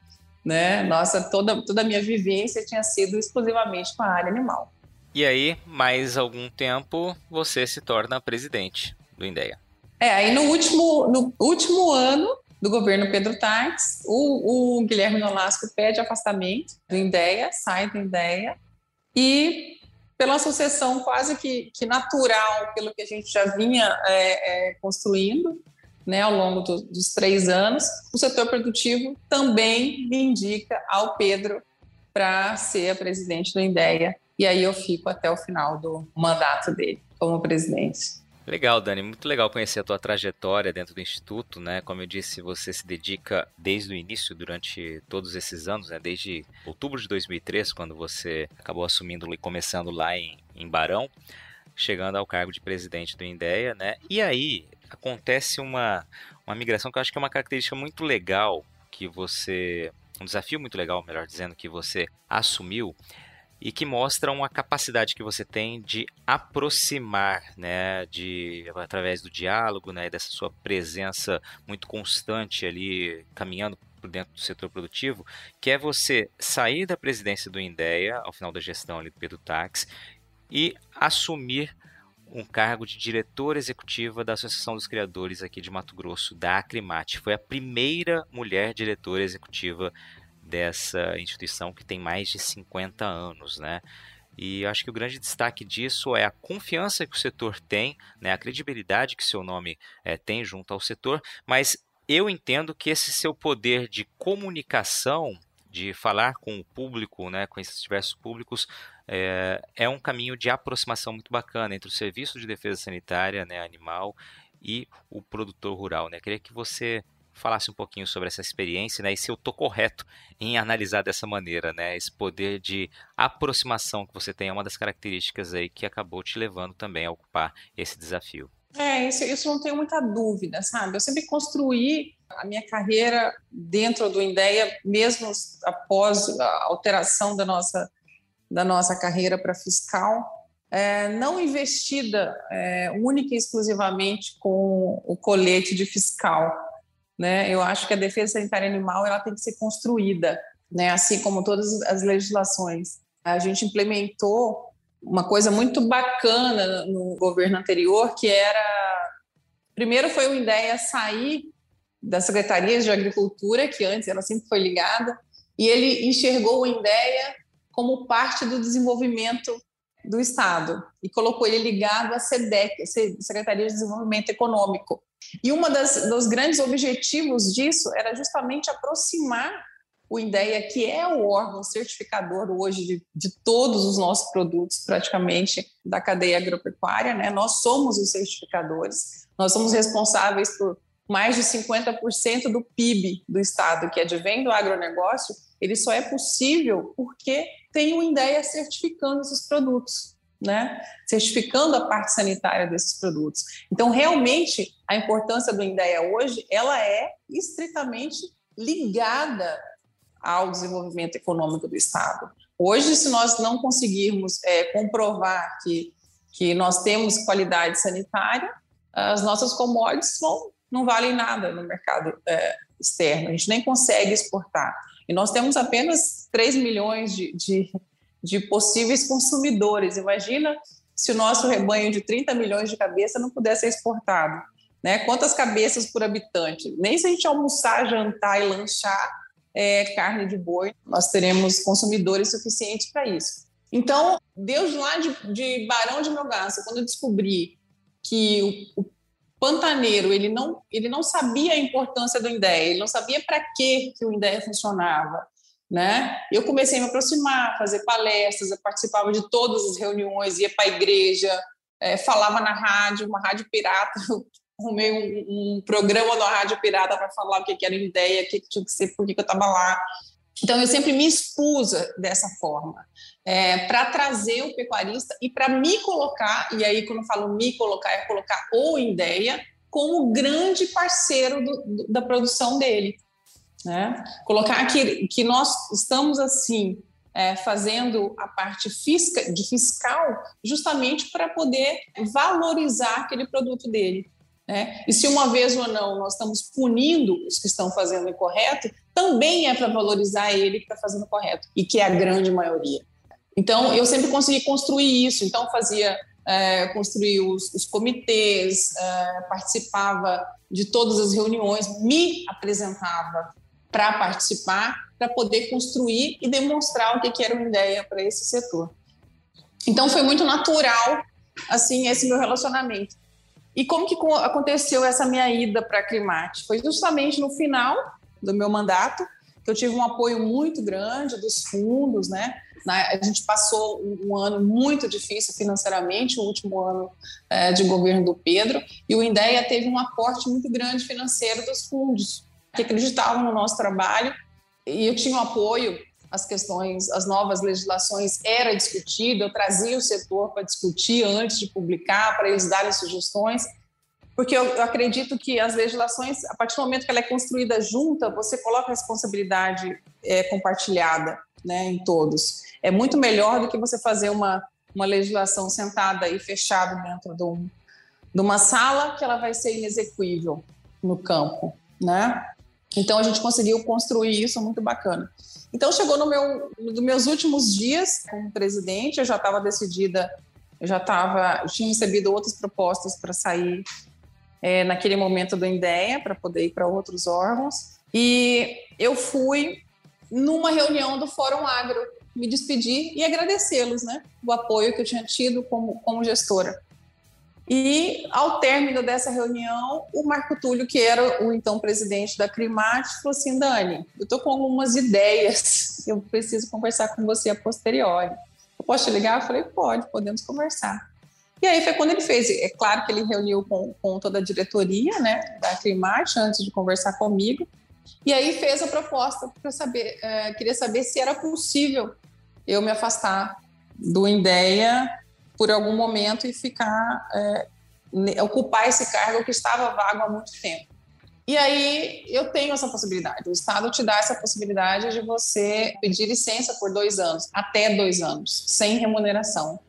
né? Nossa, toda, toda a minha vivência tinha sido exclusivamente com a área animal. E aí, mais algum tempo, você se torna presidente do INDEA. É, aí no último, no último ano do governo Pedro Tartes, o, o Guilherme Nolasco pede afastamento do INDEA, sai do INDEA, e pela sucessão quase que, que natural, pelo que a gente já vinha é, é, construindo né, ao longo do, dos três anos, o setor produtivo também me indica ao Pedro para ser a presidente do INDEA, e aí eu fico até o final do mandato dele como presidente. Legal, Dani, muito legal conhecer a tua trajetória dentro do Instituto, né? Como eu disse, você se dedica desde o início, durante todos esses anos, né? Desde outubro de 2003, quando você acabou assumindo e começando lá em, em Barão, chegando ao cargo de presidente do INDEA, né? E aí acontece uma, uma migração que eu acho que é uma característica muito legal que você... Um desafio muito legal, melhor dizendo, que você assumiu, e que mostram a capacidade que você tem de aproximar, né, de através do diálogo, né, dessa sua presença muito constante ali caminhando por dentro do setor produtivo, que é você sair da presidência do INDEA ao final da gestão ali do Pedro Tax e assumir um cargo de diretora executiva da Associação dos Criadores aqui de Mato Grosso, da Acrimate. Foi a primeira mulher diretora executiva dessa instituição que tem mais de 50 anos, né? E acho que o grande destaque disso é a confiança que o setor tem, né, a credibilidade que seu nome é, tem junto ao setor, mas eu entendo que esse seu poder de comunicação, de falar com o público, né, com esses diversos públicos, é, é um caminho de aproximação muito bacana entre o serviço de defesa sanitária né, animal e o produtor rural. Né? Queria que você falasse um pouquinho sobre essa experiência, né? E se eu estou correto em analisar dessa maneira, né? Esse poder de aproximação que você tem é uma das características aí que acabou te levando também a ocupar esse desafio. É, isso, isso não tenho muita dúvida, sabe? Eu sempre construí a minha carreira dentro do INDEA, mesmo após a alteração da nossa, da nossa carreira para fiscal, é, não investida é, única e exclusivamente com o colete de fiscal né? Eu acho que a defesa sanitária animal ela tem que ser construída, né? Assim como todas as legislações. A gente implementou uma coisa muito bacana no governo anterior, que era primeiro foi uma ideia sair das secretarias de agricultura, que antes ela sempre foi ligada, e ele enxergou a ideia como parte do desenvolvimento do Estado e colocou ele ligado à SEDEC, Secretaria de Desenvolvimento Econômico. E um dos grandes objetivos disso era justamente aproximar o INDEA, que é o órgão certificador hoje de, de todos os nossos produtos, praticamente, da cadeia agropecuária. Né? Nós somos os certificadores, nós somos responsáveis por mais de 50% do PIB do Estado, que advém do agronegócio, ele só é possível porque tem o INDEA certificando esses produtos né, certificando a parte sanitária desses produtos. Então, realmente, a importância do INDEA hoje, ela é estritamente ligada ao desenvolvimento econômico do Estado. Hoje, se nós não conseguirmos é, comprovar que, que nós temos qualidade sanitária, as nossas commodities vão, não valem nada no mercado é, externo, a gente nem consegue exportar. E nós temos apenas 3 milhões de, de de possíveis consumidores. Imagina se o nosso rebanho de 30 milhões de cabeças não pudesse ser exportado. Né? Quantas cabeças por habitante? Nem se a gente almoçar, jantar e lanchar, é, carne de boi, nós teremos consumidores suficientes para isso. Então, Deus lá de, de Barão de Melgaço, quando eu descobri que o, o, pantaneiro ele não ele não sabia a importância do INDEA, ele não sabia para que o INDEA funcionava, né? Eu comecei a me aproximar, fazer palestras, eu participava de todas as reuniões, ia para a igreja, é, falava na rádio, uma rádio pirata, arrumei um, um, programa na rádio pirata para falar o que, que era ideia, o que, que tinha que ser, por que, que eu estava lá. Então, eu sempre me expus dessa forma, é, para trazer o pecuarista e para me colocar, e aí, quando eu falo me colocar, é colocar o ideia como grande parceiro do, do, da produção dele. Né? Colocar que, que nós estamos, assim, é, fazendo a parte fisca, de fiscal justamente para poder valorizar aquele produto dele. Né? E se uma vez ou não nós estamos punindo os que estão fazendo o incorreto, também é para valorizar ele que está fazendo o correto, e que é a grande maioria. Então, eu sempre consegui construir isso. Então, fazia, é, construir os, os comitês, é, participava de todas as reuniões, me apresentava para participar, para poder construir e demonstrar o que, que era uma ideia para esse setor. Então, foi muito natural, assim, esse meu relacionamento. E como que aconteceu essa minha ida para a Climate? Foi justamente no final do meu mandato, que eu tive um apoio muito grande dos fundos, né? A gente passou um ano muito difícil financeiramente, o último ano é, de governo do Pedro, e o INDEA teve um aporte muito grande financeiro dos fundos, que acreditavam no nosso trabalho, e eu tinha um apoio as questões, as novas legislações era discutido, eu trazia o setor para discutir antes de publicar, para eles darem sugestões porque eu, eu, acredito que as legislações, a partir do momento que ela é construída junta, você coloca a responsabilidade é, compartilhada né, em todos. É muito melhor do que você fazer uma, uma legislação sentada e fechada dentro de, um, de uma sala que ela vai ser inexequível no campo, né? Então a gente conseguiu construir isso muito bacana. Então chegou no meu, nos meus últimos dias como presidente, eu já estava decidida, eu já estava, tinha recebido outras propostas para sair é, naquele momento do INDEA para poder ir para outros órgãos. E eu fui numa reunião do Fórum Agro me despedir e agradecê-los, né, o apoio que eu tinha tido como, como gestora. E ao término dessa reunião, o Marco Túlio, que era o então presidente da Crimate, falou assim: Dani, eu estou com algumas ideias, eu preciso conversar com você a posteriori. Eu posso te ligar? Eu falei: pode, podemos conversar. E aí foi quando ele fez. É claro que ele reuniu com, com toda a diretoria né, da Climate antes de conversar comigo. E aí fez a proposta para saber, é, queria saber se era possível eu me afastar do INDEA por algum momento e ficar é, ocupar esse cargo que estava vago há muito tempo. E aí eu tenho essa possibilidade. O Estado te dá essa possibilidade de você pedir licença por dois anos, até dois anos, sem remuneração.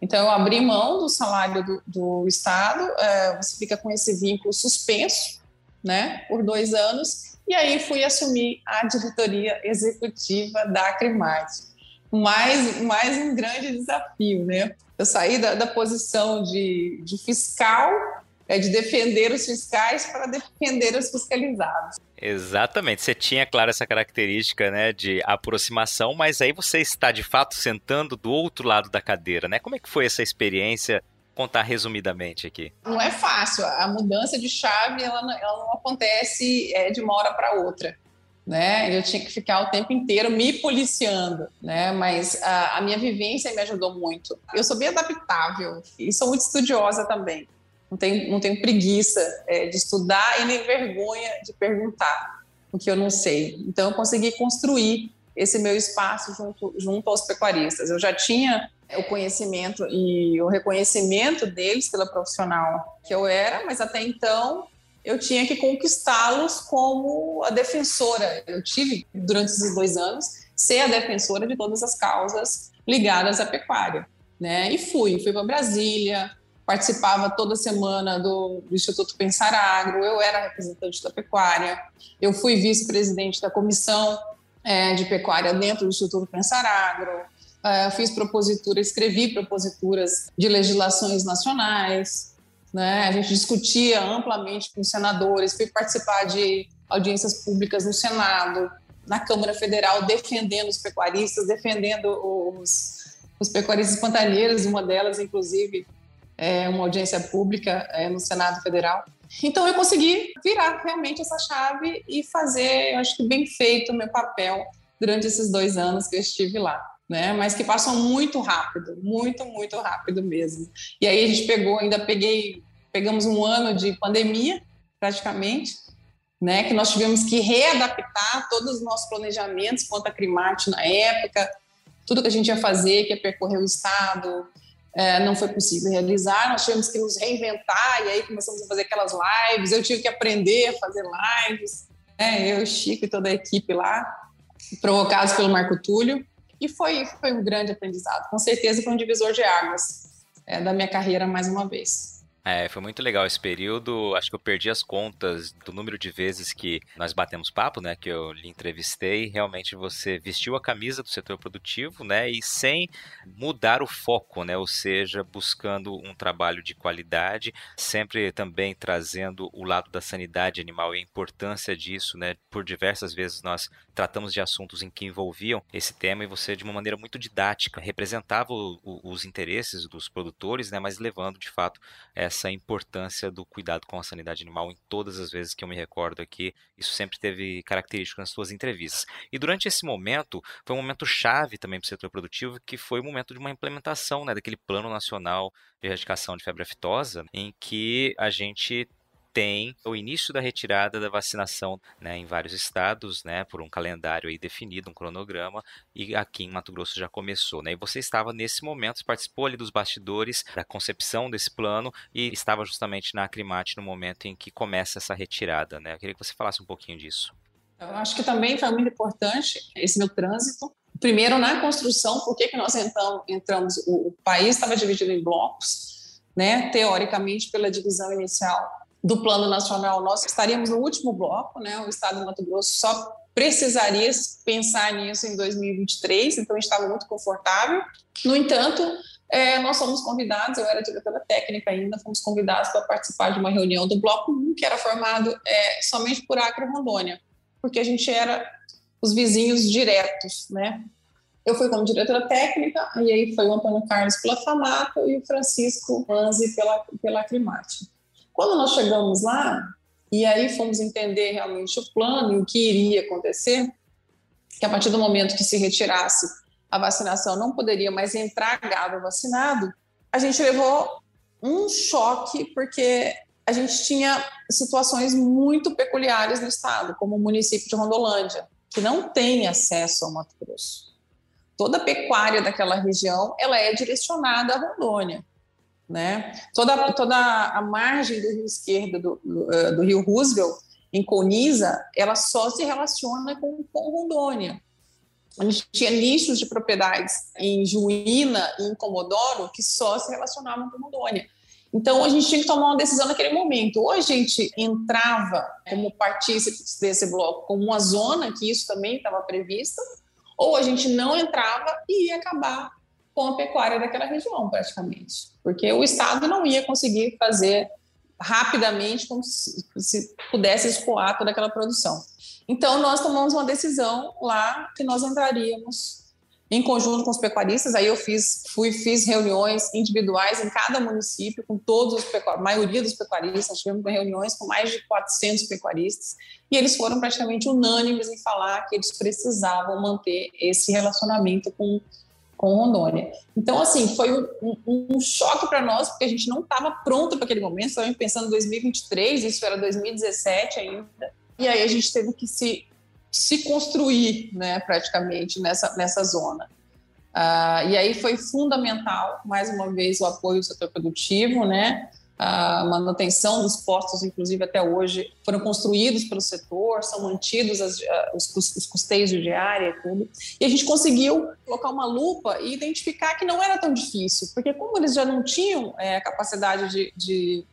Então, eu abri mão do salário do, do Estado, é, você fica com esse vínculo suspenso, né, por dois anos, e aí fui assumir a diretoria executiva da Acrimate. Mais, mais um grande desafio, né? Eu saí da, da posição de, de fiscal é de defender os fiscais para defender os fiscalizados. Exatamente. Você tinha, claro, essa característica né, de aproximação, mas aí você está de fato sentando do outro lado da cadeira, né? Como é que foi essa experiência? Contar resumidamente aqui. Não é fácil. A mudança de chave ela não, ela não acontece é, de uma hora para outra. Né? Eu tinha que ficar o tempo inteiro me policiando, né? Mas a, a minha vivência me ajudou muito. Eu sou bem adaptável e sou muito estudiosa também não tenho, não tenho preguiça é, de estudar e nem vergonha de perguntar o que eu não sei. Então, eu consegui construir esse meu espaço junto, junto aos pecuaristas. Eu já tinha o conhecimento e o reconhecimento deles pela profissional que eu era, mas até então eu tinha que conquistá-los como a defensora. Eu tive, durante esses dois anos, ser a defensora de todas as causas ligadas à pecuária. Né? E fui, fui para Brasília, participava toda semana do, Instituto Pensar Agro, eu era representante da pecuária, eu fui vice-presidente da comissão é, de pecuária dentro do Instituto Pensar Agro, é, fiz propositura, escrevi proposituras de legislações nacionais, né? a gente discutia amplamente com senadores, fui participar de audiências públicas no Senado, na Câmara Federal defendendo os pecuaristas, defendendo os, os pecuaristas pantaneiros, uma delas, inclusive, é uma audiência pública é, no Senado Federal. Então eu consegui virar realmente essa chave e fazer, eu acho que bem feito o meu papel durante esses dois anos que eu estive lá. Né? Mas que passam muito rápido, muito, muito rápido mesmo. E aí a gente pegou, ainda peguei, pegamos um ano de pandemia, praticamente, né? Que nós tivemos que readaptar todos os nossos planejamentos quanto a Crimate na época, tudo que a gente ia fazer, que ia percorrer o estado, é, não foi possível realizar, nós tivemos que nos reinventar, e aí começamos a fazer aquelas lives, eu tive que aprender a fazer lives, né, eu, Chico e toda a equipe lá, provocados pelo Marco Túlio, e foi, foi um grande aprendizado, com certeza foi um divisor de águas é, da minha carreira mais uma vez. É, foi muito legal esse período. Acho que eu perdi as contas do número de vezes que nós batemos papo, né? Que eu lhe entrevistei. Realmente você vestiu a camisa do setor produtivo, né? E sem mudar o foco, né? Ou seja, buscando um trabalho de qualidade, sempre também trazendo o lado da sanidade animal e a importância disso, né? Por diversas vezes nós tratamos de assuntos em que envolviam esse tema e você, de uma maneira muito didática, representava o, o, os interesses dos produtores, né? Mas levando de fato essa essa importância do cuidado com a sanidade animal em todas as vezes que eu me recordo aqui. Isso sempre teve característica nas suas entrevistas. E durante esse momento, foi um momento chave também para o setor produtivo, que foi o momento de uma implementação né, daquele Plano Nacional de Erradicação de Febre Aftosa, em que a gente tem o início da retirada da vacinação né, em vários estados, né, por um calendário aí definido, um cronograma, e aqui em Mato Grosso já começou. Né, e você estava nesse momento, participou ali dos bastidores da concepção desse plano e estava justamente na Acrimate no momento em que começa essa retirada. Né? Eu queria que você falasse um pouquinho disso. Eu acho que também foi muito importante esse meu trânsito. Primeiro, na construção, por que, que nós então, entramos? O, o país estava dividido em blocos, né? teoricamente, pela divisão inicial do Plano Nacional, nós estaríamos no último bloco, né? O Estado do Mato Grosso só precisaria pensar nisso em 2023, então estava muito confortável. No entanto, é, nós fomos convidados, eu era diretora técnica ainda, fomos convidados para participar de uma reunião do Bloco 1, que era formado é, somente por Acre e Rondônia, porque a gente era os vizinhos diretos, né? Eu fui como diretora técnica, e aí foi o Antônio Carlos pela FAMATO e o Francisco Manzi pela, pela Acrimate. Quando nós chegamos lá, e aí fomos entender realmente o plano e o que iria acontecer, que a partir do momento que se retirasse a vacinação não poderia mais entrar gado vacinado, a gente levou um choque, porque a gente tinha situações muito peculiares no estado, como o município de Rondolândia, que não tem acesso ao Mato Grosso. Toda a pecuária daquela região ela é direcionada à Rondônia. Né? Toda, toda a margem do rio esquerdo do, do, eh, rio Roosevelt, em Coniza, ela só se relaciona com, com Rondônia. A gente tinha nichos de propriedades em Juína e em Comodoro que só se relacionavam com Rondônia. Então, a gente tinha que tomar uma decisão naquele momento. Ou a gente entrava como partícipes desse bloco como uma zona, que isso também estava previsto, ou a gente não entrava e ia acabar com a pecuária daquela região, praticamente, porque o Estado não ia conseguir fazer rapidamente como se, se pudesse escoar toda aquela produção. Então, nós tomamos uma decisão lá que nós entraríamos em conjunto com os pecuaristas. Aí eu fiz, fui, fiz reuniões individuais em cada município com todos os pecuaristas, maioria dos pecuaristas. Tivemos reuniões com mais de 400 pecuaristas e eles foram praticamente unânimes em falar que eles precisavam manter esse relacionamento com com Rondônia. Então, assim, foi um, um, um choque para nós, porque a gente não estava pronto para aquele momento, estávamos pensando em 2023, isso era 2017 ainda, e aí a gente teve que se, se construir, né, praticamente, nessa, nessa zona. Uh, e aí foi fundamental, mais uma vez, o apoio do setor produtivo, né, a manutenção dos postos, inclusive até hoje, foram construídos pelo setor, são mantidos as, os, os custeios de diária e tudo. E a gente conseguiu colocar uma lupa e identificar que não era tão difícil, porque como eles já não tinham é, capacidade de, de,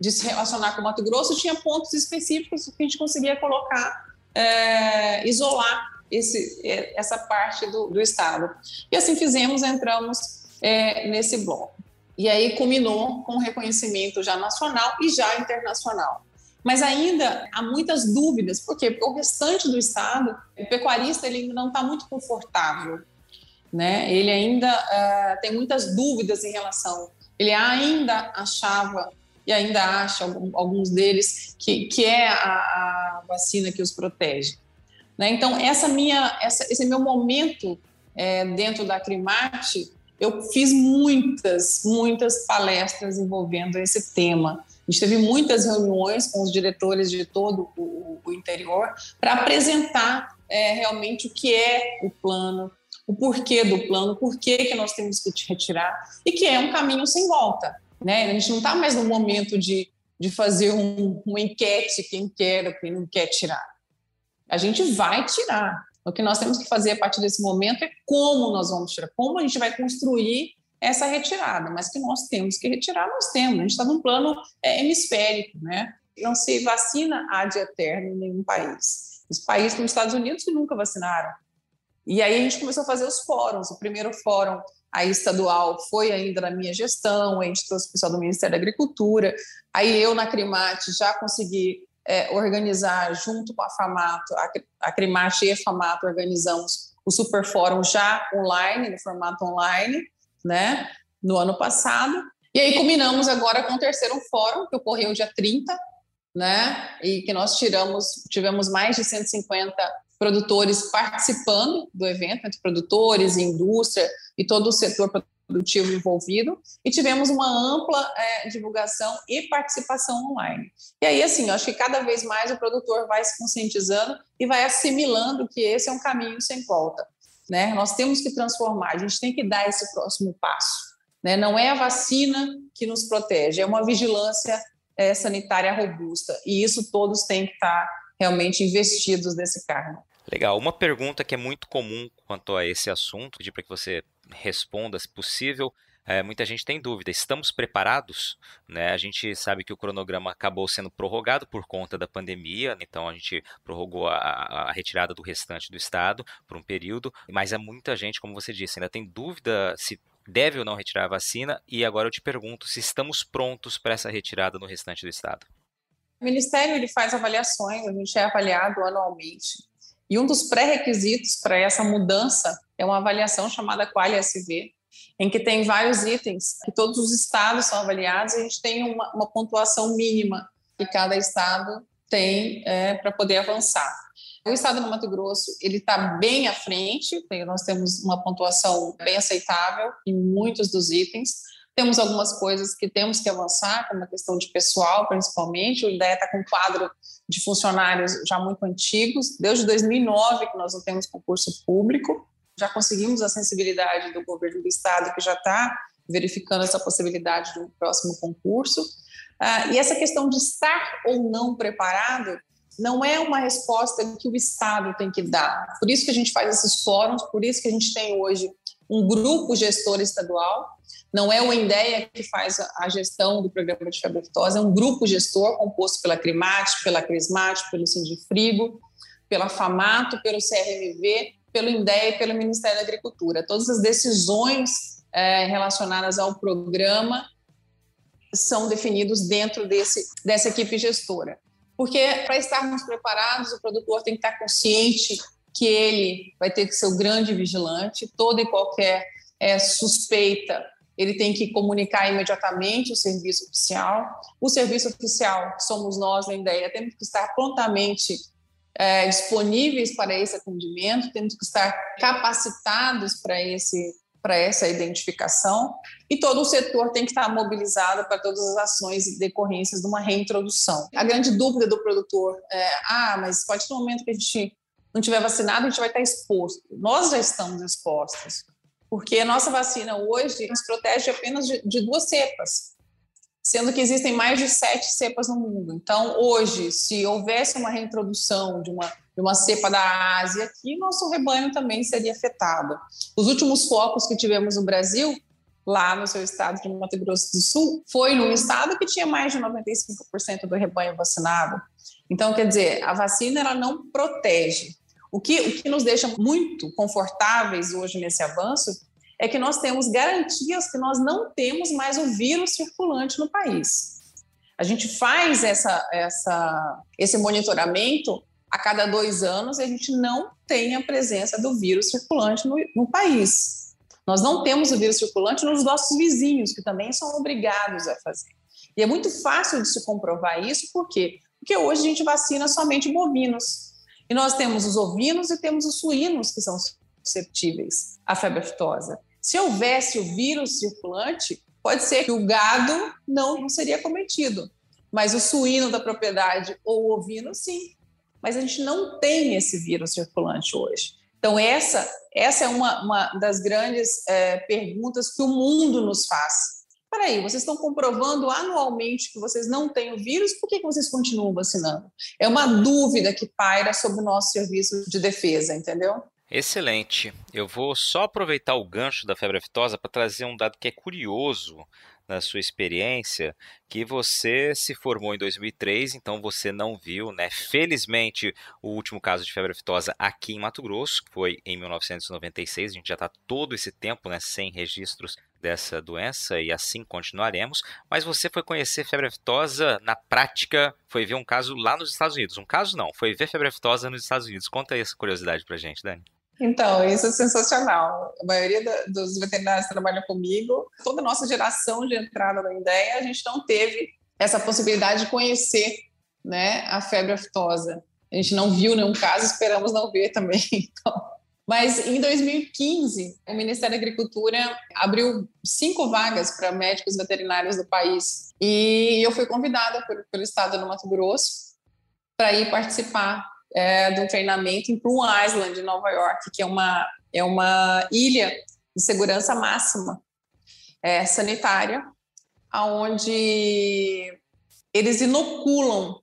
de, se relacionar com o Mato Grosso, tinha pontos específicos que a gente conseguia colocar, é, isolar esse, é, essa parte do, do Estado. E assim fizemos, entramos é, nesse bloco. E aí culminou com o reconhecimento já nacional e já internacional. Mas ainda há muitas dúvidas. Por quê? Porque o restante do estado, o pecuarista, ele não está muito confortável. Né? Ele ainda uh, tem muitas dúvidas em relação. Ele ainda achava e ainda acha alguns deles que, que é a, a vacina que os protege. Né? Então essa minha, essa, esse meu momento é, dentro da Crimate, eu fiz muitas, muitas palestras envolvendo esse tema. A gente teve muitas reuniões com os diretores de todo o, o interior para apresentar é, realmente o que é o plano, o porquê do plano, por que nós temos que te retirar, e que é um caminho sem volta. Né? A gente não está mais no momento de, de fazer um, uma enquete, quem quer quem não quer tirar. A gente vai tirar. O que nós temos que fazer a partir desse momento é como nós vamos tirar, como a gente vai construir essa retirada, mas que nós temos que retirar, nós temos. A gente está num plano é, hemisférico, né? Não se vacina ad eterno em nenhum país. Os países como os Estados Unidos que nunca vacinaram. E aí a gente começou a fazer os fóruns. O primeiro fórum aí estadual foi ainda na minha gestão, a gente trouxe o pessoal do Ministério da Agricultura, aí eu na Crimate já consegui é, organizar junto com a FAMATO, a, a e a FAMATO organizamos o Super Fórum já online, no formato online, né, no ano passado, e aí combinamos agora com o terceiro fórum, que ocorreu dia 30, né, e que nós tiramos, tivemos mais de 150 produtores participando do evento, entre produtores, indústria e todo o setor produtivo envolvido, e tivemos uma ampla é, divulgação e participação online. E aí, assim, eu acho que cada vez mais o produtor vai se conscientizando e vai assimilando que esse é um caminho sem volta. Né? Nós temos que transformar, a gente tem que dar esse próximo passo. Né? Não é a vacina que nos protege, é uma vigilância é, sanitária robusta, e isso todos têm que estar realmente investidos nesse cargo. Legal. Uma pergunta que é muito comum quanto a esse assunto, pedir para que você responda, se possível. É, muita gente tem dúvida. Estamos preparados? Né? A gente sabe que o cronograma acabou sendo prorrogado por conta da pandemia, então a gente prorrogou a, a, retirada do restante do estado por um período, mas há muita gente, como você disse, ainda tem dúvida se deve ou não retirar a vacina. E agora eu te pergunto se estamos prontos para essa retirada no restante do estado. O Ministério ele faz avaliações, a gente é avaliado anualmente. E um dos pré-requisitos para essa mudança é uma avaliação chamada Qualia SV, em que tem vários itens que todos os estados são avaliados e a gente tem uma, uma pontuação mínima que cada estado tem é, para poder avançar. O estado do Mato Grosso ele está bem à frente, nós temos uma pontuação bem aceitável em muitos dos itens. Temos algumas coisas que temos que avançar, como a questão de pessoal, principalmente. O IDEA está com um quadro de funcionários já muito antigos, desde 2009 que nós não temos concurso público. Já conseguimos a sensibilidade do governo do estado, que já está verificando essa possibilidade de um próximo concurso. Uh, e essa questão de estar ou não preparado não é uma resposta que o Estado tem que dar. Por isso que a gente faz esses fóruns, por isso que a gente tem hoje um grupo gestor estadual. Não é o INDEA que faz a gestão do programa de febre aftosa, é um grupo gestor composto pela Crimate, pela Crismate, pelo Sindifrigo, pela FAMATO, pelo CRMV, pelo INDEA e pelo Ministério da Agricultura. Todas as decisões é, relacionadas ao programa são definidos dentro desse, dessa equipe gestora. Porque para estarmos preparados, o produtor tem que estar consciente que ele vai ter que ser o grande vigilante, toda e qualquer é, suspeita, ele tem que comunicar imediatamente o serviço oficial. O serviço oficial, que somos nós na ideia, temos que estar prontamente é, disponíveis para esse atendimento, temos que estar capacitados para esse para essa identificação e todo o setor tem que estar mobilizado para todas as ações e decorrências de uma reintrodução. A grande dúvida do produtor é: ah, mas pode ter um momento que a gente não tiver vacinado, a gente vai estar exposto. Nós já estamos expostos, porque a nossa vacina hoje nos protege apenas de, de duas cepas, sendo que existem mais de sete cepas no mundo. Então, hoje, se houvesse uma reintrodução de uma, de uma cepa da Ásia aqui, nosso rebanho também seria afetado. Os últimos focos que tivemos no Brasil, lá no seu estado de Mato Grosso do Sul, foi num estado que tinha mais de 95% do rebanho vacinado. Então, quer dizer, a vacina ela não protege. O que, o que nos deixa muito confortáveis hoje nesse avanço é que nós temos garantias que nós não temos mais o vírus circulante no país. A gente faz essa, essa, esse monitoramento a cada dois anos e a gente não tem a presença do vírus circulante no, no país. Nós não temos o vírus circulante nos nossos vizinhos, que também são obrigados a fazer. E é muito fácil de se comprovar isso, por quê? Porque hoje a gente vacina somente bovinos. E nós temos os ovinos e temos os suínos que são susceptíveis à febre aftosa. Se houvesse o vírus circulante, pode ser que o gado não, não seria cometido, mas o suíno da propriedade ou o ovino, sim. Mas a gente não tem esse vírus circulante hoje. Então, essa, essa é uma, uma das grandes é, perguntas que o mundo nos faz. Peraí, vocês estão comprovando anualmente que vocês não têm o vírus, por que, que vocês continuam vacinando? É uma dúvida que paira sobre o nosso serviço de defesa, entendeu? Excelente. Eu vou só aproveitar o gancho da febre aftosa para trazer um dado que é curioso na sua experiência, que você se formou em 2003, então você não viu, né? Felizmente, o último caso de febre aftosa aqui em Mato Grosso, foi em 1996, a gente já está todo esse tempo, né, sem registros dessa doença e assim continuaremos. Mas você foi conhecer febre aftosa na prática, foi ver um caso lá nos Estados Unidos. Um caso não, foi ver febre aftosa nos Estados Unidos. Conta essa curiosidade pra gente, Dani. Então, isso é sensacional. A maioria dos veterinários que trabalham comigo, toda a nossa geração de entrada na ideia, a gente não teve essa possibilidade de conhecer né, a febre aftosa. A gente não viu nenhum caso, esperamos não ver também. Então, mas em 2015, o Ministério da Agricultura abriu cinco vagas para médicos veterinários do país. E eu fui convidada por, pelo estado do Mato Grosso para ir participar é, do treinamento em Plum Island, em Nova York, que é uma, é uma ilha de segurança máxima é, sanitária, onde eles inoculam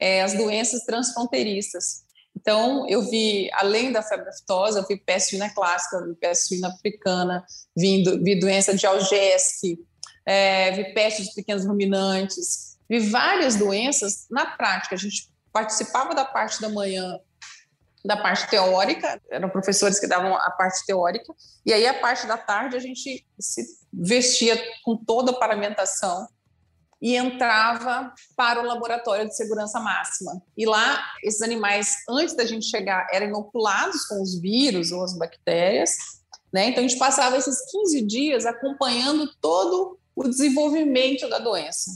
é, as doenças transfronteiriças. Então, eu vi, além da febre aftosa, eu vi peste suína clássica, vi peste suína africana, vi, vi doença de Algesque, é, vi peste dos pequenos ruminantes, vi várias doenças na prática. A gente participava da parte da manhã da parte teórica, eram professores que davam a parte teórica, e aí a parte da tarde a gente se vestia com toda a paramentação e entrava para o laboratório de segurança máxima. E lá, esses animais, antes da gente chegar, eram inoculados com os vírus ou as bactérias, né? Então a gente passava esses 15 dias acompanhando todo o desenvolvimento da doença.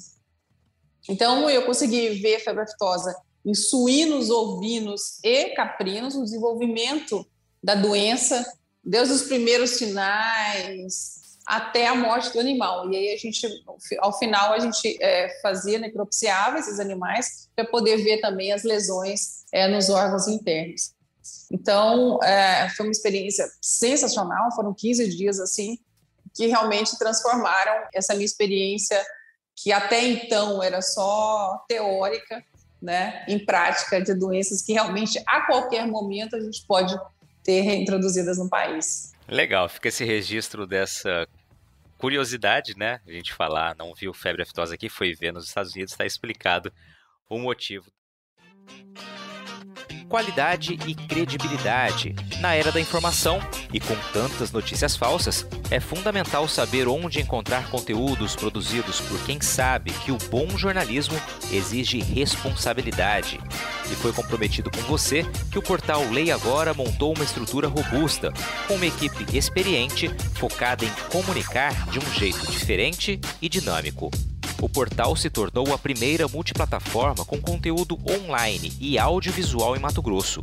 Então eu consegui ver febre aftosa em suínos, ovinos e caprinos, o desenvolvimento da doença, desde os primeiros sinais até a morte do animal. E aí a gente, ao final, a gente é, fazia necropsiava esses animais para poder ver também as lesões é, nos órgãos internos. Então, é, foi uma experiência sensacional, foram 15 dias assim, que realmente transformaram essa minha experiência, que até então era só teórica, né, em prática de doenças que realmente a qualquer momento a gente pode ter reintroduzidas no país. Legal, fica esse registro dessa curiosidade, né? A gente falar, não viu febre aftosa aqui, foi ver nos Estados Unidos, está explicado o motivo qualidade e credibilidade. Na era da informação e com tantas notícias falsas, é fundamental saber onde encontrar conteúdos produzidos por quem sabe que o bom jornalismo exige responsabilidade. E foi comprometido com você que o portal Lei Agora montou uma estrutura robusta, com uma equipe experiente focada em comunicar de um jeito diferente e dinâmico o portal se tornou a primeira multiplataforma com conteúdo online e audiovisual em Mato Grosso.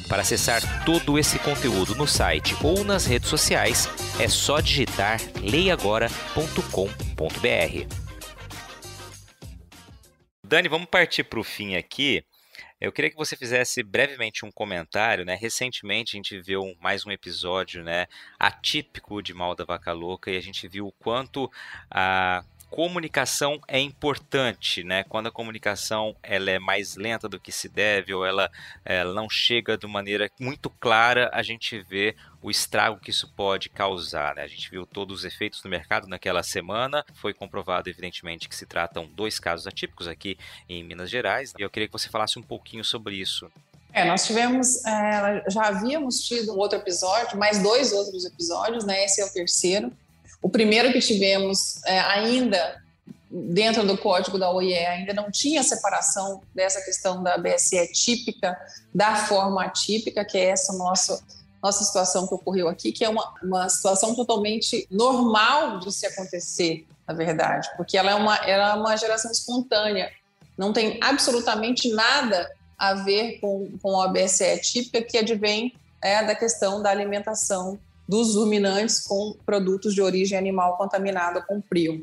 Para acessar todo esse conteúdo no site ou nas redes sociais, é só digitar leiagora.com.br. Dani, vamos partir para o fim aqui. Eu queria que você fizesse brevemente um comentário, né? Recentemente a gente viu mais um episódio, né, atípico de Mal da Vaca Louca e a gente viu o quanto a comunicação é importante, né? Quando a comunicação ela é mais lenta do que se deve ou ela, ela não chega de maneira muito clara, a gente vê o estrago que isso pode causar. Né? A gente viu todos os efeitos no mercado naquela semana. Foi comprovado, evidentemente, que se tratam dois casos atípicos aqui em Minas Gerais. E eu queria que você falasse um pouquinho sobre isso. É, nós tivemos, é, já havíamos tido um outro episódio, mais dois outros episódios, né? Esse é o terceiro. O primeiro que tivemos é, ainda dentro do código da OIE ainda não tinha separação dessa questão da BSE típica da forma atípica, que é essa nossa, nossa situação que ocorreu aqui, que é uma, uma situação totalmente normal de se acontecer, na verdade, porque ela é uma, ela é uma geração espontânea, não tem absolutamente nada a ver com, com a BSE típica que advém é, da questão da alimentação dos ruminantes com produtos de origem animal contaminada com prion.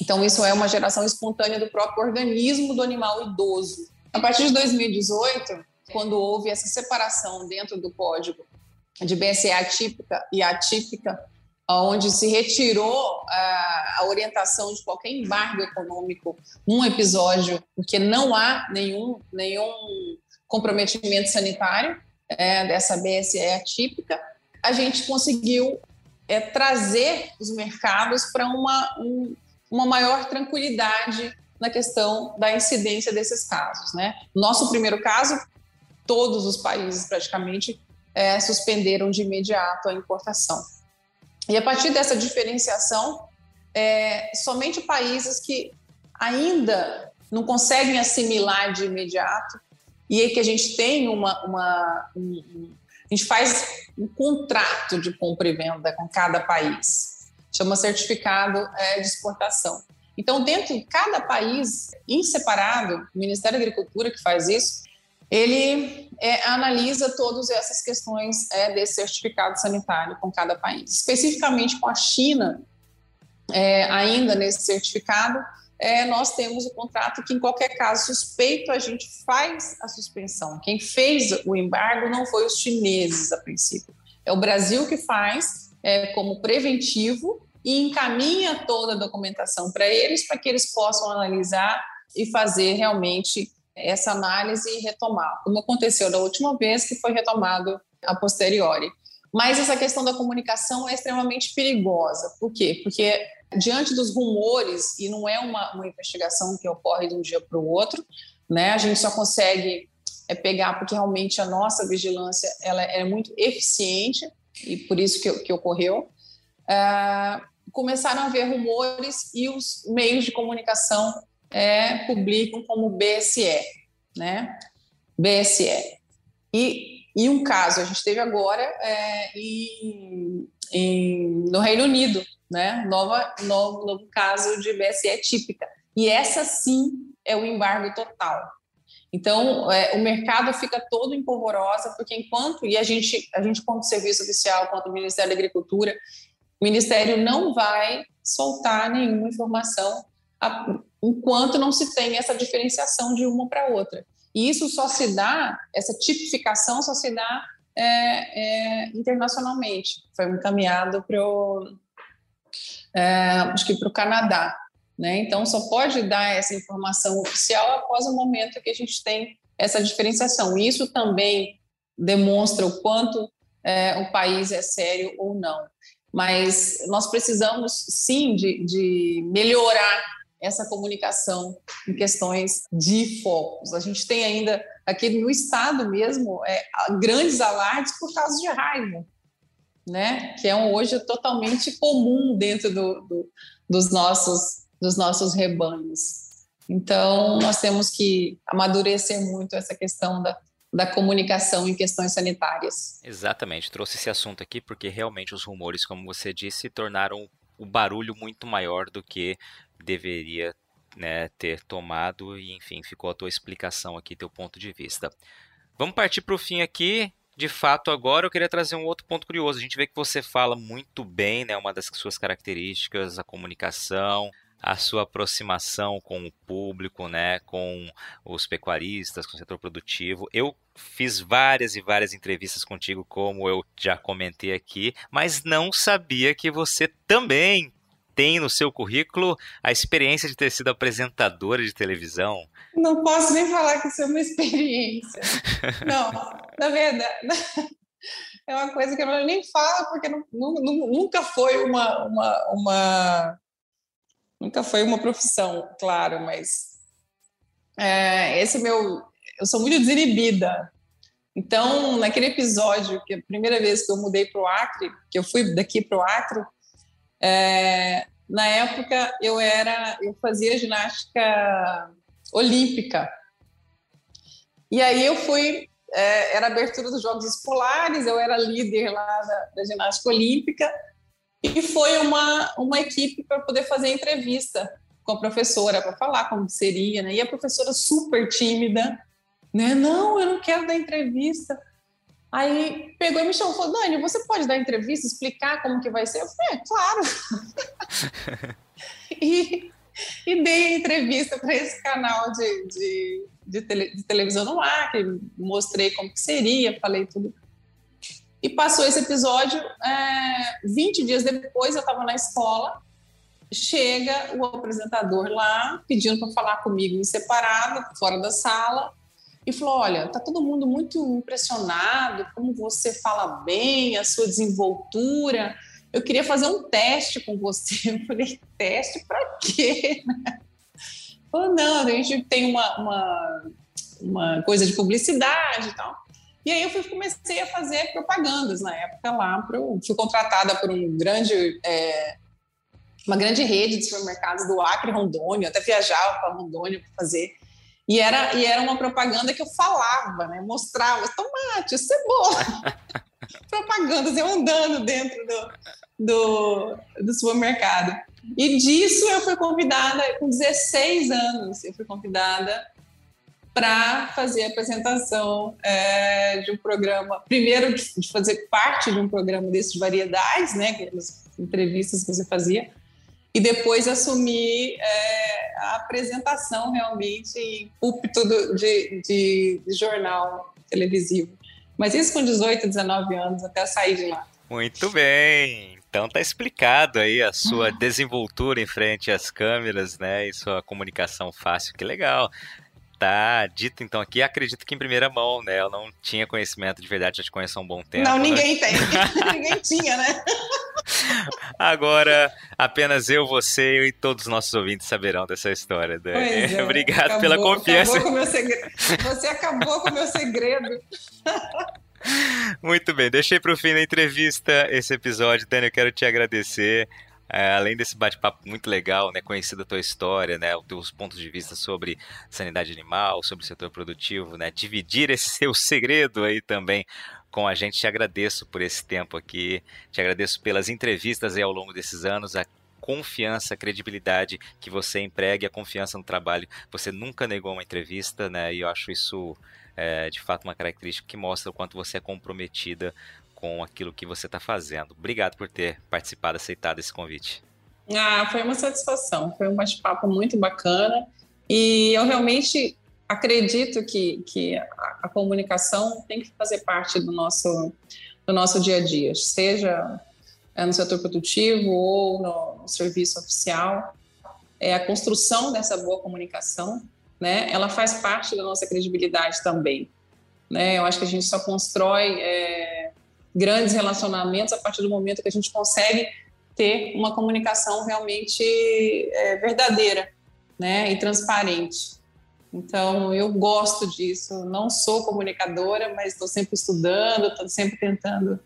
Então, isso é uma geração espontânea do próprio organismo do animal idoso. A partir de 2018, quando houve essa separação dentro do código de BSE atípica e atípica, onde se retirou a, a, orientação de qualquer embargo econômico num episódio, porque não há nenhum, nenhum comprometimento sanitário é, dessa BSE atípica, a gente conseguiu é, trazer os mercados para uma, um, uma maior tranquilidade na questão da incidência desses casos. Né? Nosso primeiro caso, todos os países praticamente é, suspenderam de imediato a importação. E a partir dessa diferenciação, é, somente países que ainda não conseguem assimilar de imediato e é que a gente tem uma, uma um, a gente faz um contrato de compra e venda com cada país, chama certificado é, de exportação. Então, dentro de cada país, em separado, o Ministério da Agricultura que faz isso, ele é, analisa todas essas questões é, desse certificado sanitário com cada país. Especificamente com a China, é, ainda nesse certificado, é, nós temos o contrato que, em qualquer caso suspeito, a gente faz a suspensão. Quem fez o embargo não foi os chineses, a princípio. É o Brasil que faz é, como preventivo e encaminha toda a documentação para eles, para que eles possam analisar e fazer realmente essa análise e retomar, como aconteceu da última vez, que foi retomado a posteriori. Mas essa questão da comunicação é extremamente perigosa. Por quê? Porque diante dos rumores, e não é uma, uma investigação que ocorre de um dia para o outro, né? A gente só consegue é, pegar porque realmente a nossa vigilância ela é muito eficiente e por isso que, que ocorreu. É, começaram a haver rumores e os meios de comunicação é, publicam como BSE, né? BSE. E, e um caso a gente teve agora é, em, em, no Reino Unido, né? Nova, novo, novo caso de BSE típica. E essa sim é o embargo total. Então, é, o mercado fica todo em polvorosa, porque enquanto, e a gente, a gente, quanto serviço oficial, quanto Ministério da Agricultura, o Ministério não vai soltar nenhuma informação a, enquanto não se tem essa diferenciação de uma para outra. E isso só se dá, essa tipificação só se dá é, é, internacionalmente. Foi encaminhado para o é, acho que para o Canadá. Né? Então, só pode dar essa informação oficial após o momento que a gente tem essa diferenciação. Isso também demonstra o quanto é, o país é sério ou não. Mas nós precisamos, sim, de, de melhorar essa comunicação em questões de focos. A gente tem ainda aqui no estado mesmo é, grandes alardes por causa de raiva né? Que é um hoje totalmente comum dentro do, do, dos nossos dos nossos rebanhos. Então, nós temos que amadurecer muito essa questão da, da comunicação em questões sanitárias. Exatamente, trouxe esse assunto aqui porque realmente os rumores, como você disse, tornaram o barulho muito maior do que deveria né, ter tomado e enfim ficou a tua explicação aqui, teu ponto de vista. Vamos partir para o fim aqui de fato, agora eu queria trazer um outro ponto curioso. A gente vê que você fala muito bem, né? Uma das suas características, a comunicação, a sua aproximação com o público, né? Com os pecuaristas, com o setor produtivo. Eu fiz várias e várias entrevistas contigo, como eu já comentei aqui, mas não sabia que você também tem no seu currículo a experiência de ter sido apresentadora de televisão. Não posso nem falar que isso é uma experiência. Não, na verdade, é uma coisa que eu nem falo porque nunca foi uma, uma, uma, nunca foi uma profissão, claro, mas é, esse meu, eu sou muito desinibida. Então, naquele episódio, que é a primeira vez que eu mudei para o Acre, que eu fui daqui para o Acre, é, na época eu era, eu fazia ginástica olímpica. E aí eu fui é, era abertura dos Jogos Escolares, eu era líder lá da, da ginástica olímpica, e foi uma, uma equipe para poder fazer entrevista com a professora, para falar como seria, né? E a professora super tímida, né? Não, eu não quero dar entrevista. Aí pegou e me chamou e falou, Dani, você pode dar entrevista, explicar como que vai ser? Eu falei, é, claro. e, e dei entrevista para esse canal de, de de, tele, de televisão no ar, que mostrei como que seria, falei tudo. E passou esse episódio, é, 20 dias depois eu estava na escola, chega o apresentador lá, pedindo para falar comigo em separado, fora da sala, e falou: Olha, tá todo mundo muito impressionado, como você fala bem, a sua desenvoltura. Eu queria fazer um teste com você. Eu falei: Teste para quê? Falou, não, a gente tem uma, uma, uma coisa de publicidade e tal. E aí eu fui, comecei a fazer propagandas na época lá, pro, fui contratada por um grande, é, uma grande rede de supermercados do Acre, Rondônia, até viajava para Rondônia para fazer. E era, e era uma propaganda que eu falava, né? Mostrava tomate, cebola. Propagandas, eu andando dentro do, do, do supermercado. E disso eu fui convidada, com 16 anos, eu fui convidada para fazer a apresentação é, de um programa, primeiro de fazer parte de um programa desses de variedades, né, aquelas entrevistas que você fazia, e depois assumir é, a apresentação realmente em púlpito de, de, de jornal televisivo. Mas isso com 18, 19 anos, até sair de lá. Muito bem. Então tá explicado aí a sua desenvoltura em frente às câmeras, né? E sua comunicação fácil, que legal. Tá dito então aqui, acredito que em primeira mão, né? Eu não tinha conhecimento de verdade, já te conheço há um bom tempo. Não, né? ninguém né? tem. ninguém tinha, né? Agora, apenas eu, você e todos os nossos ouvintes saberão dessa história, Dani. É, Obrigado acabou, pela confiança. Acabou com segredo. Você acabou com o meu segredo. Muito bem, deixei para o fim da entrevista esse episódio. Dani, eu quero te agradecer. É, além desse bate-papo muito legal, né, conhecida a tua história, né, os teus pontos de vista sobre sanidade animal, sobre o setor produtivo, né, dividir esse seu segredo aí também com a gente. Te agradeço por esse tempo aqui, te agradeço pelas entrevistas aí ao longo desses anos, a confiança, a credibilidade que você emprega, a confiança no trabalho. Você nunca negou uma entrevista, né, e eu acho isso é, de fato uma característica que mostra o quanto você é comprometida com aquilo que você está fazendo. Obrigado por ter participado, aceitado esse convite. Ah, foi uma satisfação, foi um bate-papo muito bacana e eu realmente acredito que, que a, a, comunicação tem que fazer parte do nosso, do nosso dia a dia, seja no setor produtivo ou no, no serviço oficial. É a construção dessa boa comunicação né, ela faz parte da nossa credibilidade também. Né? Eu acho que a gente só constrói é, grandes relacionamentos a partir do momento que a gente consegue ter uma comunicação realmente é, verdadeira né, e transparente. Então, eu gosto disso. Não sou comunicadora, mas estou sempre estudando, estou sempre tentando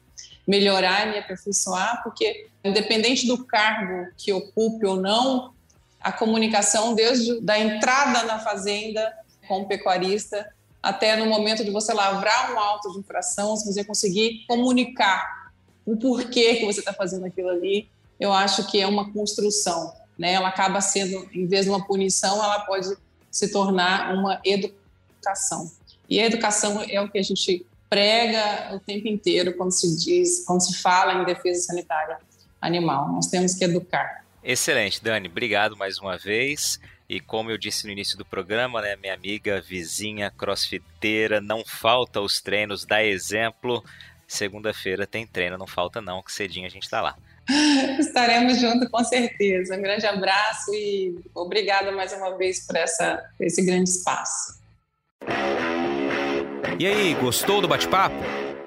melhorar e me aperfeiçoar, porque, independente do cargo que ocupe ou não, a comunicação desde da entrada na fazenda com o pecuarista até no momento de você lavrar um auto de infração, se você conseguir comunicar o porquê que você está fazendo aquilo ali, eu acho que é uma construção, né? Ela acaba sendo, em vez de uma punição, ela pode se tornar uma educação. E a educação é o que a gente prega o tempo inteiro quando se diz, quando se fala em defesa sanitária animal. Nós temos que educar. Excelente, Dani. Obrigado mais uma vez. E como eu disse no início do programa, né, minha amiga, vizinha, crossfiteira, não falta os treinos, dá exemplo. Segunda-feira tem treino, não falta não, que cedinho a gente tá lá. Estaremos juntos com certeza. Um grande abraço e obrigada mais uma vez por essa, esse grande espaço. E aí, gostou do bate-papo?